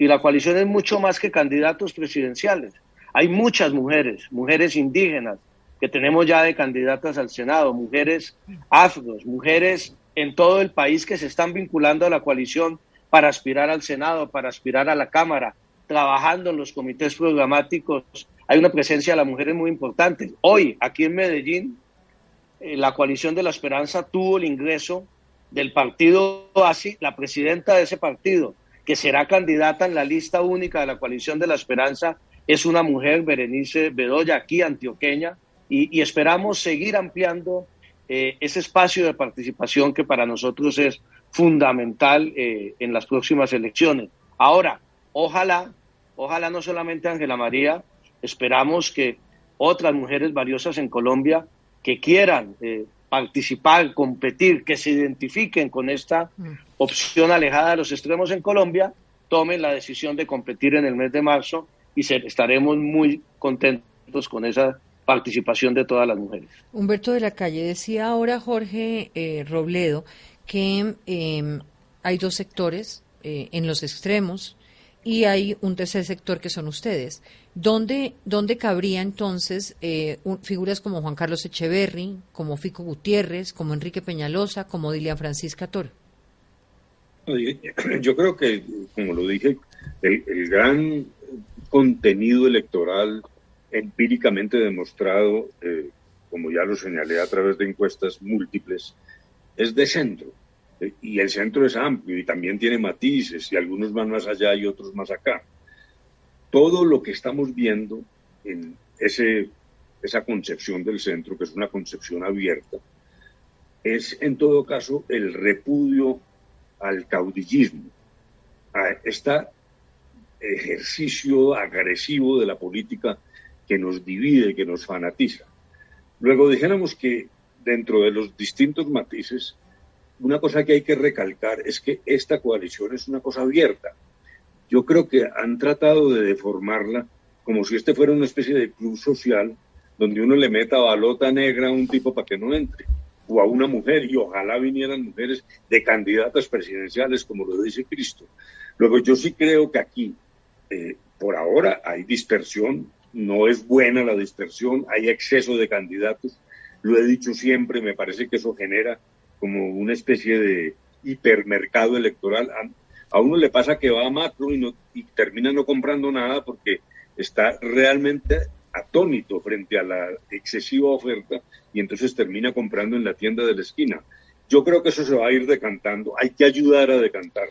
y la coalición es mucho más que candidatos presidenciales. Hay muchas mujeres, mujeres indígenas, que tenemos ya de candidatas al Senado, mujeres afros, mujeres en todo el país que se están vinculando a la coalición para aspirar al Senado, para aspirar a la Cámara, trabajando en los comités programáticos. Hay una presencia de las mujeres muy importante. Hoy, aquí en Medellín, eh, la coalición de la esperanza tuvo el ingreso del partido ASI, la presidenta de ese partido, que será candidata en la lista única de la coalición de la esperanza, es una mujer, Berenice Bedoya, aquí antioqueña, y, esperamos seguir ampliando eh, ese espacio de participación que para nosotros es fundamental eh, en las próximas elecciones. Ahora, ojalá, ojalá no solamente Ángela María, esperamos que otras mujeres valiosas en Colombia que quieran eh, participar, competir, que se identifiquen con esta mm. opción alejada de los extremos en Colombia, tomen la decisión de competir en el mes de marzo y estaremos muy contentos con esa participación de todas las mujeres. Humberto de la Calle decía ahora Jorge eh, Robledo que em, hay dos sectores eh, en los extremos y hay un tercer sector que son ustedes. ¿Dónde, dónde cabría entonces eh, figuras como Juan Carlos Echeverry, como Fico Gutiérrez, como Enrique Peñalosa, como Dilia Francisca Toro? Yo creo que, como lo dije, el, gran contenido electoral empíricamente demostrado eh, como ya lo señalé a través de encuestas múltiples, es de centro. Y el centro es amplio y también tiene matices y algunos van más allá y otros más acá. Todo lo que estamos viendo en esa concepción del centro, que es una concepción abierta, es en todo caso el repudio al caudillismo, a este ejercicio agresivo de la política que nos divide, que nos fanatiza. Luego dijéramos que dentro de los distintos matices, una cosa que hay que recalcar es que esta coalición es una cosa abierta. Yo creo que han tratado de deformarla como si este fuera una especie de club social donde uno le meta balota negra a un tipo para que no entre, o a una mujer, y ojalá vinieran mujeres de candidatas presidenciales, como lo dice Cristo. Luego, yo sí creo que aquí, eh, por ahora, hay dispersión, no es buena la dispersión, hay exceso de candidatos, lo he dicho siempre, me parece que eso genera como una especie de hipermercado electoral. A, uno le pasa que va a macro y, no, y termina no comprando nada porque está realmente atónito frente a la excesiva oferta y entonces termina comprando en la tienda de la esquina. Yo creo que eso se va a ir decantando, hay que ayudar a decantar.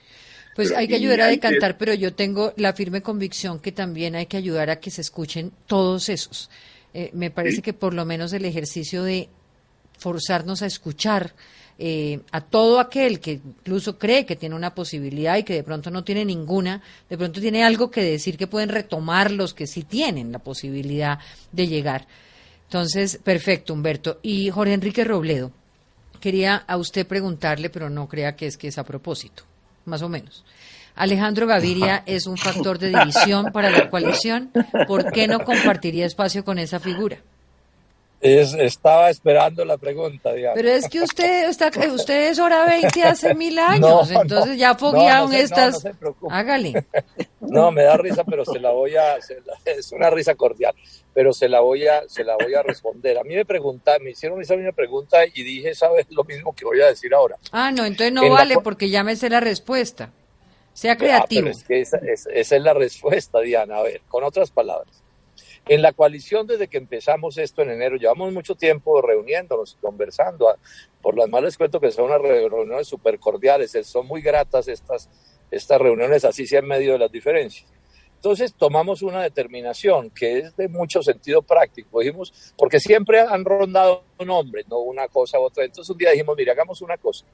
Pues hay que ayudar a decantar, pero yo tengo la firme convicción que también hay que ayudar a que se escuchen todos esos. Eh, me parece que por lo menos el ejercicio de forzarnos a escuchar eh, a todo aquel que incluso cree que tiene una posibilidad y que de pronto no tiene ninguna, de pronto tiene algo que decir que pueden retomar los que sí tienen la posibilidad de llegar. Entonces, perfecto, Humberto. Y Jorge Enrique Robledo, quería a usted preguntarle, pero no crea que es que es a propósito, más o menos. Alejandro Gaviria es un factor de división para la coalición. ¿Por qué no compartiría espacio con esa figura? Es, estaba esperando la pregunta, Diana. Pero es que usted está, usted es hora 20 hace mil años, entonces ya foguearon estas. Hágale. No, me da risa, pero se la voy a, es una risa cordial, pero se la voy a, se la voy a responder. A mí me preguntaron, me hicieron esa misma pregunta y dije, ¿sabes lo mismo que voy a decir ahora? Ah, no, entonces no vale porque ya me sé la respuesta. Sea creativo. es que esa es la respuesta, Diana. A ver, con otras palabras en la coalición, desde que empezamos esto en enero, llevamos mucho tiempo reuniéndonos, conversando. Por las malas cuento que son unas reuniones súper cordiales, son muy gratas estas, estas reuniones, así sea en medio de las diferencias. Entonces tomamos una determinación que es de mucho sentido práctico. Dijimos, porque siempre han rondado nombres, no una cosa u otra. Entonces un día dijimos, mire, hagamos una cosa.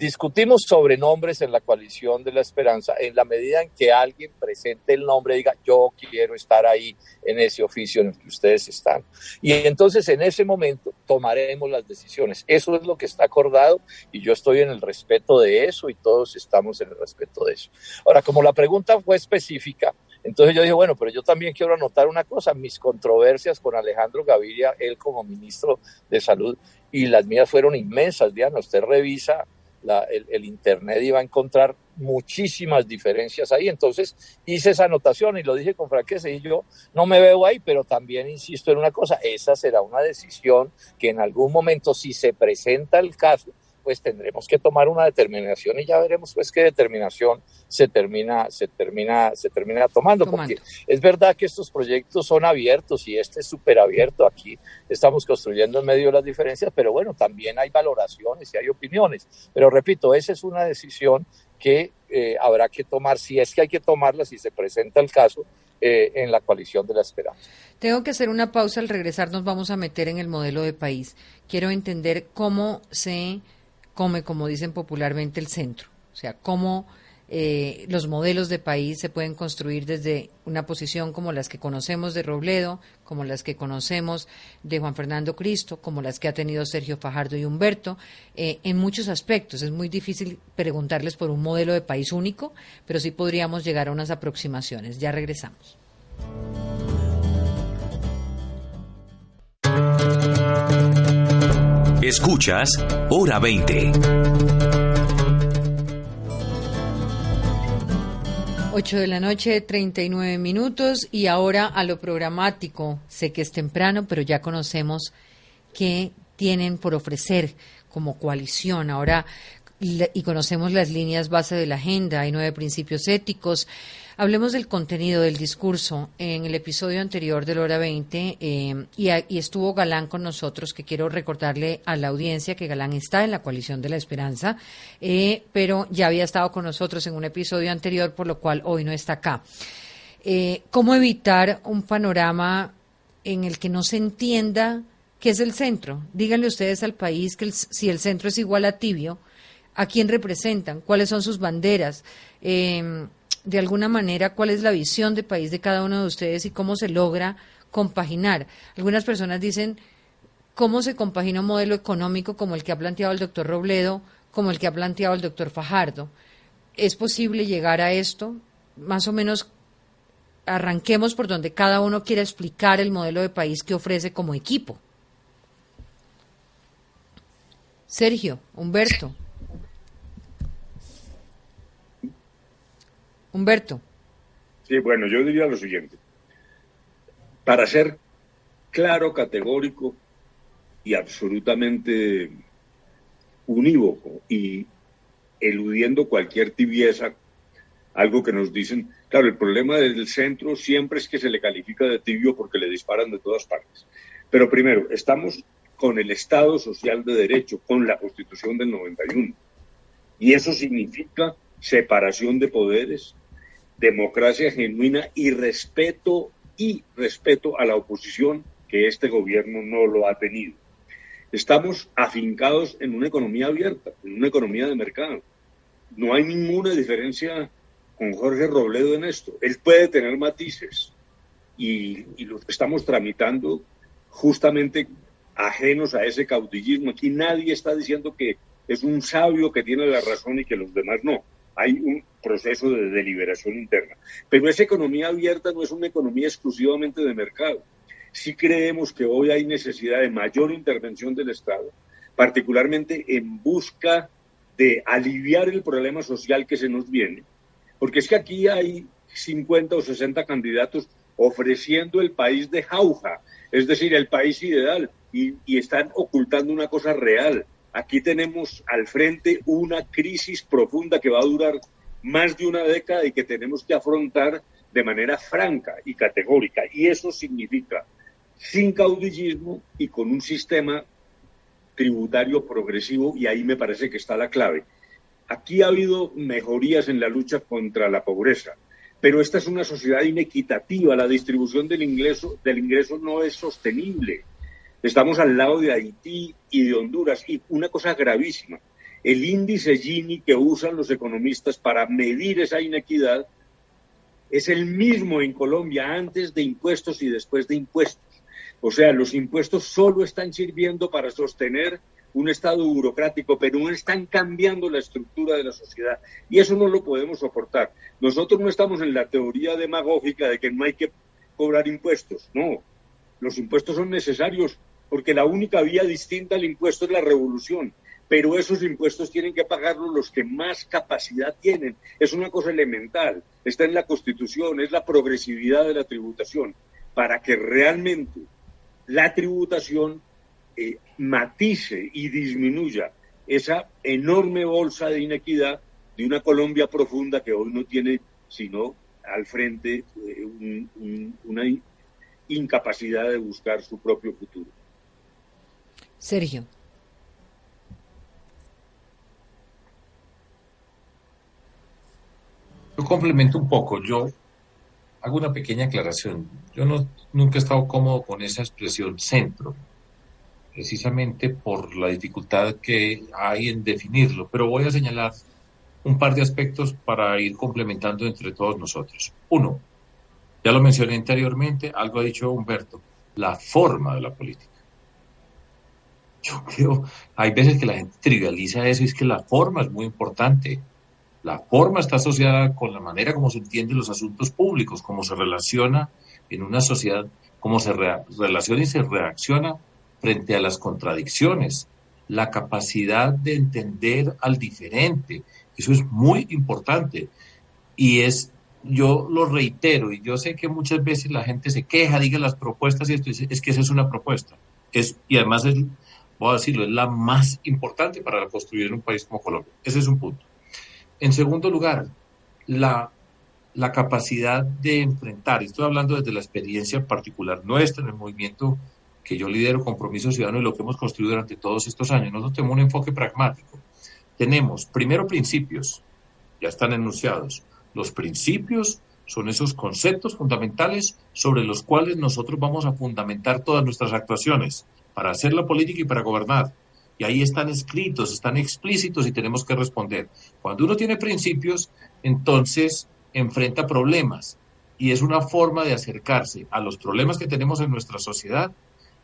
Discutimos sobre nombres en la coalición de la esperanza en la medida en que alguien presente el nombre y diga yo quiero estar ahí en ese oficio en el que ustedes están. Y entonces en ese momento tomaremos las decisiones. Eso es lo que está acordado y yo estoy en el respeto de eso y todos estamos en el respeto de eso. Ahora, como la pregunta fue específica, entonces yo dije, bueno, pero yo también quiero anotar una cosa, mis controversias con Alejandro Gaviria, él como ministro de Salud, y las mías fueron inmensas, Diana, usted revisa el, Internet iba a encontrar muchísimas diferencias ahí. Entonces hice esa anotación y lo dije con franqueza y yo no me veo ahí, pero también insisto en una cosa, esa será una decisión que en algún momento si se presenta el caso, pues tendremos que tomar una determinación y ya veremos pues qué determinación se termina, se termina, se termina tomando, porque es verdad que estos proyectos son abiertos y este es súper abierto. Aquí estamos construyendo en medio de las diferencias, pero bueno, también hay valoraciones y hay opiniones. Pero repito, esa es una decisión que eh, habrá que tomar, si es que hay que tomarla, si se presenta el caso, eh, en la coalición de la esperanza. Tengo que hacer una pausa. Al regresar nos vamos a meter en el modelo de país. Quiero entender cómo se come, como dicen popularmente, el centro. O sea, cómo eh, los modelos de país se pueden construir desde una posición como las que conocemos de Robledo, como las que conocemos de Juan Fernando Cristo, como las que ha tenido Sergio Fajardo y Humberto, eh, en muchos aspectos. Es muy difícil preguntarles por un modelo de país único, pero sí podríamos llegar a unas aproximaciones. Ya regresamos. Escuchas Hora 20. 8 de la noche, 39 minutos y ahora a lo programático. Sé que es temprano, pero ya conocemos qué tienen por ofrecer como coalición. Ahora y conocemos las líneas base de la agenda. Hay nueve principios éticos, Hablemos del contenido del discurso. En el episodio anterior de la hora 20, eh, y, estuvo Galán con nosotros, que quiero recordarle a la audiencia que Galán está en la coalición de la esperanza, eh, pero ya había estado con nosotros en un episodio anterior, por lo cual hoy no está acá. Eh, ¿Cómo evitar un panorama en el que no se entienda qué es el centro? Díganle ustedes al país que si el centro es igual a tibio, ¿a quién representan? ¿Cuáles son sus banderas? De alguna manera cuál es la visión de país de cada uno de ustedes y cómo se logra compaginar. Algunas personas dicen cómo se compagina un modelo económico como el que ha planteado el doctor Robledo, como el que ha planteado el doctor Fajardo. ¿Es posible llegar a esto? Más o menos arranquemos por donde cada uno quiera explicar el modelo de país que ofrece como equipo. Sergio, Humberto. Humberto. Sí, bueno, yo diría lo siguiente. Para ser claro, categórico y absolutamente unívoco y eludiendo cualquier tibieza, algo que nos dicen, claro, el problema del centro siempre es que se le califica de tibio porque le disparan de todas partes. Pero primero, estamos con el Estado Social de Derecho, con la Constitución del 91. Y eso significa separación de poderes, democracia genuina y respeto y respeto a la oposición que este gobierno no lo ha tenido. Estamos afincados en una economía abierta, en una economía de mercado. No hay ninguna diferencia con Jorge Robledo en esto. Él puede tener matices y, y lo estamos tramitando justamente ajenos a ese caudillismo. Aquí nadie está diciendo que es un sabio que tiene la razón y que los demás no hay un proceso de deliberación interna. Pero esa economía abierta no es una economía exclusivamente de mercado. Sí creemos que hoy hay necesidad de mayor intervención del Estado, particularmente en busca de aliviar el problema social que se nos viene, porque es que aquí hay 50 o 60 candidatos ofreciendo el país de jauja, es decir, el país ideal, y, y están ocultando una cosa real, Aquí tenemos al frente una crisis profunda que va a durar más de una década y que tenemos que afrontar de manera franca y categórica. Y eso significa sin caudillismo y con un sistema tributario progresivo, y ahí me parece que está la clave. Aquí ha habido mejorías en la lucha contra la pobreza, pero esta es una sociedad inequitativa, la distribución del ingreso, del ingreso no es sostenible. Estamos al lado de Haití y de Honduras. Y una cosa gravísima, el índice Gini que usan los economistas para medir esa inequidad es el mismo en Colombia antes de impuestos y después de impuestos. O sea, los impuestos solo están sirviendo para sostener un Estado burocrático, pero no están cambiando la estructura de la sociedad. Y eso no lo podemos soportar. Nosotros no estamos en la teoría demagógica de que no hay que cobrar impuestos. No, los impuestos son necesarios porque la única vía distinta al impuesto es la revolución. Pero esos impuestos tienen que pagarlos los que más capacidad tienen. Es una cosa elemental. Está en la Constitución, es la progresividad de la tributación. Para que realmente la tributación eh, matice y disminuya esa enorme bolsa de inequidad de una Colombia profunda que hoy no tiene sino al frente eh, una incapacidad de buscar su propio futuro. Sergio. Yo complemento un poco. Yo hago una pequeña aclaración. Yo no, nunca he estado cómodo con esa expresión centro, precisamente por la dificultad que hay en definirlo, pero voy a señalar un par de aspectos para ir complementando entre todos nosotros. Uno, ya lo mencioné anteriormente, algo ha dicho Humberto, la forma de la política. Yo creo, hay veces que la gente trivializa eso y es que la forma es muy importante. La forma está asociada con la manera como se entienden los asuntos públicos, cómo se relaciona en una sociedad, cómo se relaciona y se reacciona frente a las contradicciones, la capacidad de entender al diferente. Eso es muy importante. Y es, yo lo reitero, y yo sé que muchas veces la gente se queja, diga las propuestas y esto, es que esa es una propuesta. Es, y además es voy a decirlo, es la más importante para construir un país como Colombia. Ese es un punto. En segundo lugar, la la capacidad de enfrentar, estoy hablando desde la experiencia particular nuestra en el movimiento que yo lidero, Compromiso Ciudadano, y lo que hemos construido durante todos estos años. Nosotros tenemos un enfoque pragmático. Tenemos, primero, principios, ya están enunciados. Los principios son esos conceptos fundamentales sobre los cuales nosotros vamos a fundamentar todas nuestras actuaciones para hacer la política y para gobernar. Y ahí están escritos, están explícitos y tenemos que responder. Cuando uno tiene principios, entonces enfrenta problemas y es una forma de acercarse a los problemas que tenemos en nuestra sociedad,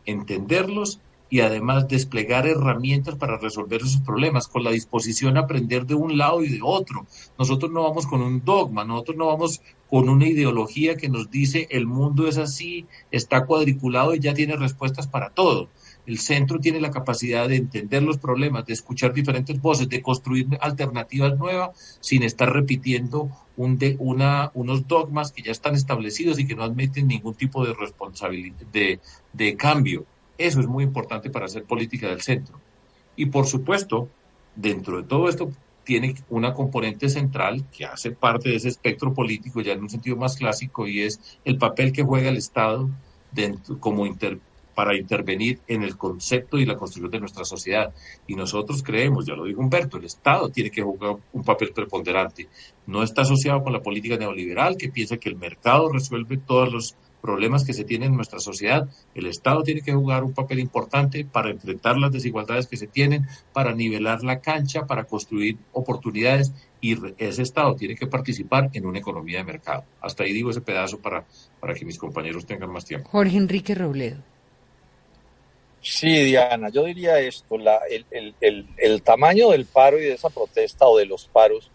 entenderlos y además desplegar herramientas para resolver esos problemas, con la disposición a aprender de un lado y de otro. Nosotros no vamos con un dogma, nosotros no vamos con una ideología que nos dice el mundo es así, está cuadriculado y ya tiene respuestas para todo. El centro tiene la capacidad de entender los problemas, de escuchar diferentes voces, de construir alternativas nuevas sin estar repitiendo un de, una, unos dogmas que ya están establecidos y que no admiten ningún tipo de responsabilidad, de, de cambio. Eso es muy importante para hacer política del centro. Y por supuesto, dentro de todo esto tiene una componente central que hace parte de ese espectro político ya en un sentido más clásico y es el papel que juega el Estado dentro, como inter, para intervenir en el concepto y la construcción de nuestra sociedad. Y nosotros creemos, ya lo dijo Humberto, el Estado tiene que jugar un papel preponderante. No está asociado con la política neoliberal que piensa que el mercado resuelve todos los problemas que se tienen en nuestra sociedad. El Estado tiene que jugar un papel importante para enfrentar las desigualdades que se tienen, para nivelar la cancha, para construir oportunidades y ese Estado tiene que participar en una economía de mercado. Hasta ahí digo ese pedazo para, para que mis compañeros tengan más tiempo. Jorge Enrique Robledo. Sí, Diana, yo diría esto, la, el, el, el, tamaño del paro y de esa protesta o de los paros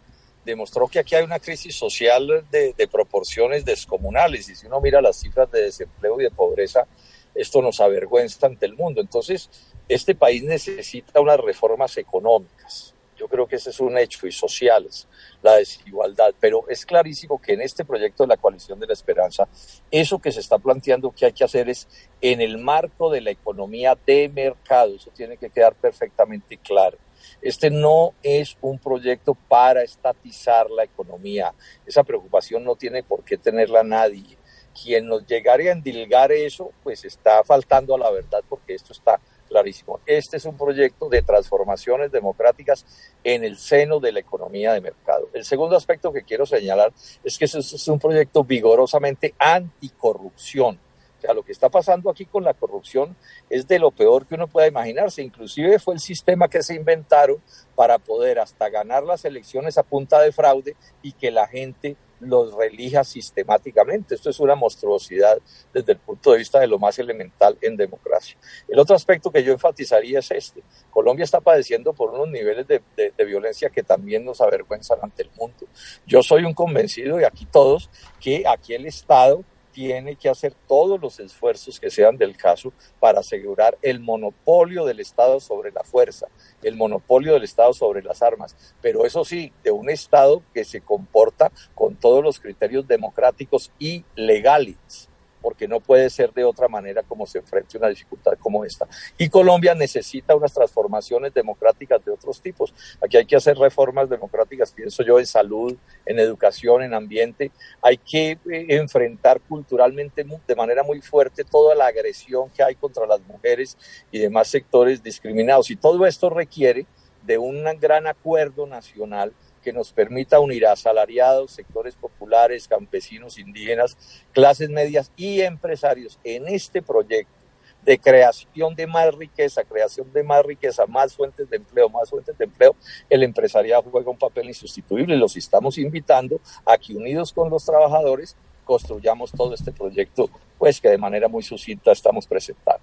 demostró que aquí hay una crisis social de, de, proporciones descomunales y si uno mira las cifras de desempleo y de pobreza, esto nos avergüenza ante el mundo. Entonces, este país necesita unas reformas económicas. Yo creo que ese es un hecho y sociales la desigualdad, pero es clarísimo que en este proyecto de la coalición de la esperanza, eso que se está planteando que hay que hacer es en el marco de la economía de mercado, eso tiene que quedar perfectamente claro. Este no es un proyecto para estatizar la economía. Esa preocupación no tiene por qué tenerla nadie. Quien nos llegare a endilgar eso, pues está faltando a la verdad porque esto está clarísimo. Este es un proyecto de transformaciones democráticas en el seno de la economía de mercado. El segundo aspecto que quiero señalar es que es un proyecto vigorosamente anticorrupción. O sea, lo que está pasando aquí con la corrupción es de lo peor que uno pueda imaginarse. Inclusive fue el sistema que se inventaron para poder hasta ganar las elecciones a punta de fraude y que la gente los relija sistemáticamente. Esto es una monstruosidad desde el punto de vista de lo más elemental en democracia. El otro aspecto que yo enfatizaría es este. Colombia está padeciendo por unos niveles de, de, violencia que también nos avergüenzan ante el mundo. Yo soy un convencido, y aquí todos, que aquí el Estado tiene que hacer todos los esfuerzos que sean del caso para asegurar el monopolio del Estado sobre la fuerza, el monopolio del Estado sobre las armas, pero eso sí, de un Estado que se comporta con todos los criterios democráticos y legales porque no puede ser de otra manera como se enfrente una dificultad como esta. Y Colombia necesita unas transformaciones democráticas de otros tipos. Aquí hay que hacer reformas democráticas, pienso yo, en salud, en educación, en ambiente. Hay que eh, enfrentar culturalmente de manera muy fuerte toda la agresión que hay contra las mujeres y demás sectores discriminados. Y todo esto requiere de un gran acuerdo nacional que nos permita unir a asalariados, sectores populares, campesinos, indígenas, clases medias y empresarios en este proyecto de creación de más riqueza, creación de más riqueza, más fuentes de empleo, más fuentes de empleo, el empresariado juega un papel insustituible y los estamos invitando a que unidos con los trabajadores construyamos todo este proyecto, pues que de manera muy sucinta estamos presentando.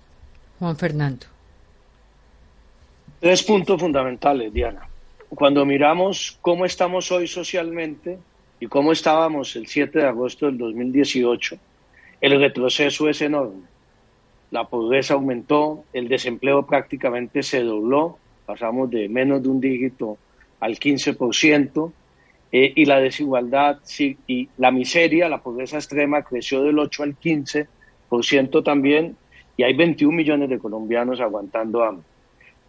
Juan Fernando. Tres puntos fundamentales, Diana cuando miramos cómo estamos hoy socialmente y cómo estábamos el 7 de agosto del 2018, el retroceso es enorme. La pobreza aumentó, el desempleo prácticamente se dobló, pasamos de menos de un dígito al 15%, eh, y la desigualdad y la miseria, la pobreza extrema creció del 8 al 15% también, y hay 21 millones de colombianos aguantando hambre.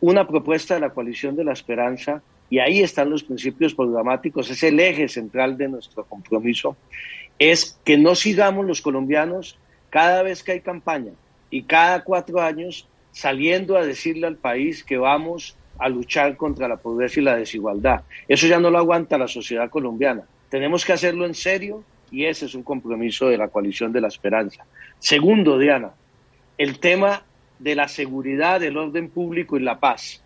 Una propuesta de la coalición de la esperanza y ahí están los principios programáticos, es el eje central de nuestro compromiso, es que no sigamos los colombianos cada vez que hay campaña y cada cuatro años saliendo a decirle al país que vamos a luchar contra la pobreza y la desigualdad. Eso ya no lo aguanta la sociedad colombiana. Tenemos que hacerlo en serio y ese es un compromiso de la coalición de la esperanza. Segundo, Diana, el tema de la seguridad, del orden público y la paz.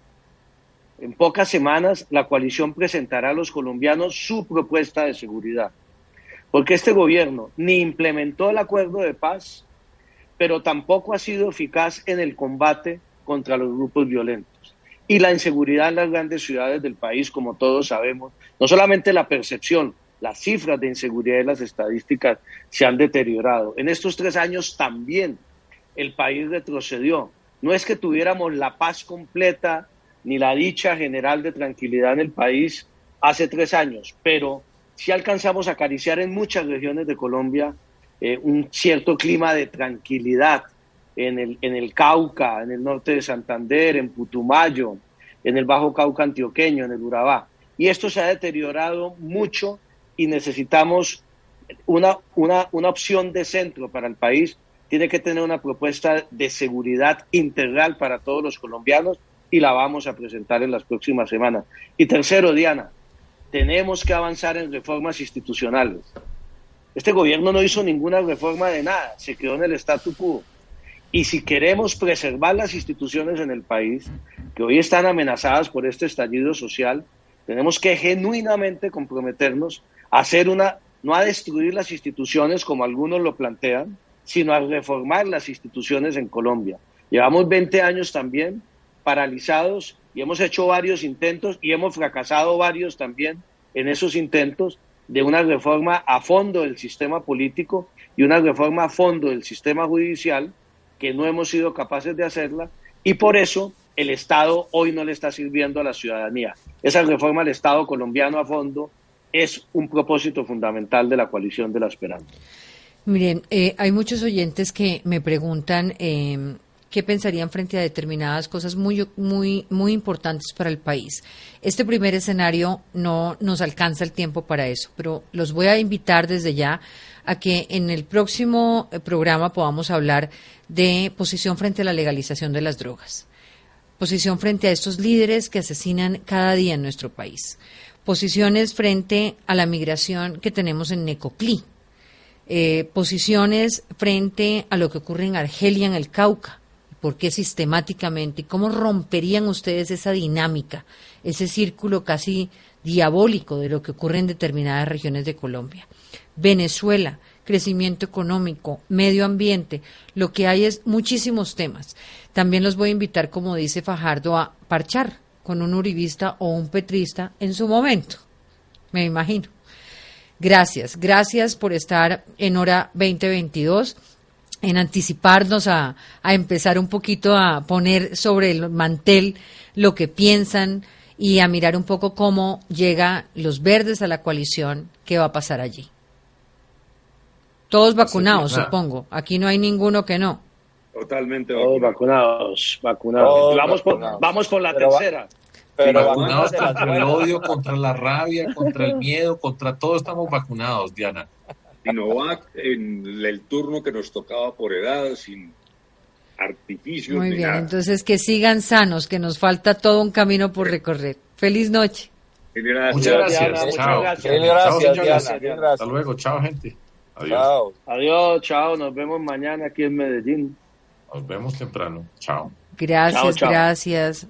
En pocas semanas la coalición presentará a los colombianos su propuesta de seguridad, porque este gobierno ni implementó el acuerdo de paz, pero tampoco ha sido eficaz en el combate contra los grupos violentos. Y la inseguridad en las grandes ciudades del país, como todos sabemos, no solamente la percepción, las cifras de inseguridad y las estadísticas se han deteriorado. En estos tres años también el país retrocedió. No es que tuviéramos la paz completa ni la dicha general de tranquilidad en el país hace tres años, pero sí alcanzamos a acariciar en muchas regiones de Colombia eh, un cierto clima de tranquilidad en el, en el Cauca, en el norte de Santander, en Putumayo, en el Bajo Cauca antioqueño, en el Urabá. Y esto se ha deteriorado mucho y necesitamos una, una, una opción de centro para el país. Tiene que tener una propuesta de seguridad integral para todos los colombianos y la vamos a presentar en las próximas semanas. Y tercero, Diana, tenemos que avanzar en reformas institucionales. Este gobierno no hizo ninguna reforma de nada, se quedó en el statu quo. Y si queremos preservar las instituciones en el país, que hoy están amenazadas por este estallido social, tenemos que genuinamente comprometernos a hacer una, no a destruir las instituciones como algunos lo plantean, sino a reformar las instituciones en Colombia. Llevamos 20 años también paralizados y hemos hecho varios intentos y hemos fracasado varios también en esos intentos de una reforma a fondo del sistema político y una reforma a fondo del sistema judicial que no hemos sido capaces de hacerla y por eso el Estado hoy no le está sirviendo a la ciudadanía. Esa reforma al Estado colombiano a fondo es un propósito fundamental de la coalición de la esperanza. Miren, eh, hay muchos oyentes que me preguntan eh, qué pensarían frente a determinadas cosas muy, muy, muy importantes para el país. Este primer escenario no nos alcanza el tiempo para eso, pero los voy a invitar desde ya a que en el próximo eh, programa podamos hablar de posición frente a la legalización de las drogas, posición frente a estos líderes que asesinan cada día en nuestro país, posiciones frente a la migración que tenemos en Necoclí, eh, posiciones frente a lo que ocurre en Argelia, en el Cauca, por qué sistemáticamente cómo romperían ustedes esa dinámica, ese círculo casi diabólico de lo que ocurre en determinadas regiones de Colombia. Venezuela, crecimiento económico, medio ambiente, lo que hay es muchísimos temas. También los voy a invitar, como dice Fajardo, a parchar con un uribista o un petrista en su momento, me imagino. Gracias, gracias por estar en hora 2022 en anticiparnos a, a, empezar un poquito a poner sobre el mantel lo que piensan y a mirar un poco cómo llega los verdes a la coalición, qué va a pasar allí. Todos vacunados, supongo. Aquí no hay ninguno que no. Totalmente Todos vacunados, vacunados. vamos, Por, vamos por la tercera. Pero vacunados contra el odio, contra la rabia, contra el miedo, contra todo estamos vacunados, Diana. Sinovac en el turno que nos tocaba por edad, sin artificios. Muy bien, entonces que sigan sanos, que nos falta todo un camino por recorrer. Feliz noche. Muchas gracias. chao. Gracias, Hasta luego. Chao, gente. Adiós. Adiós, chao. Nos vemos mañana aquí en Medellín. Nos vemos temprano. Chao. Gracias, gracias.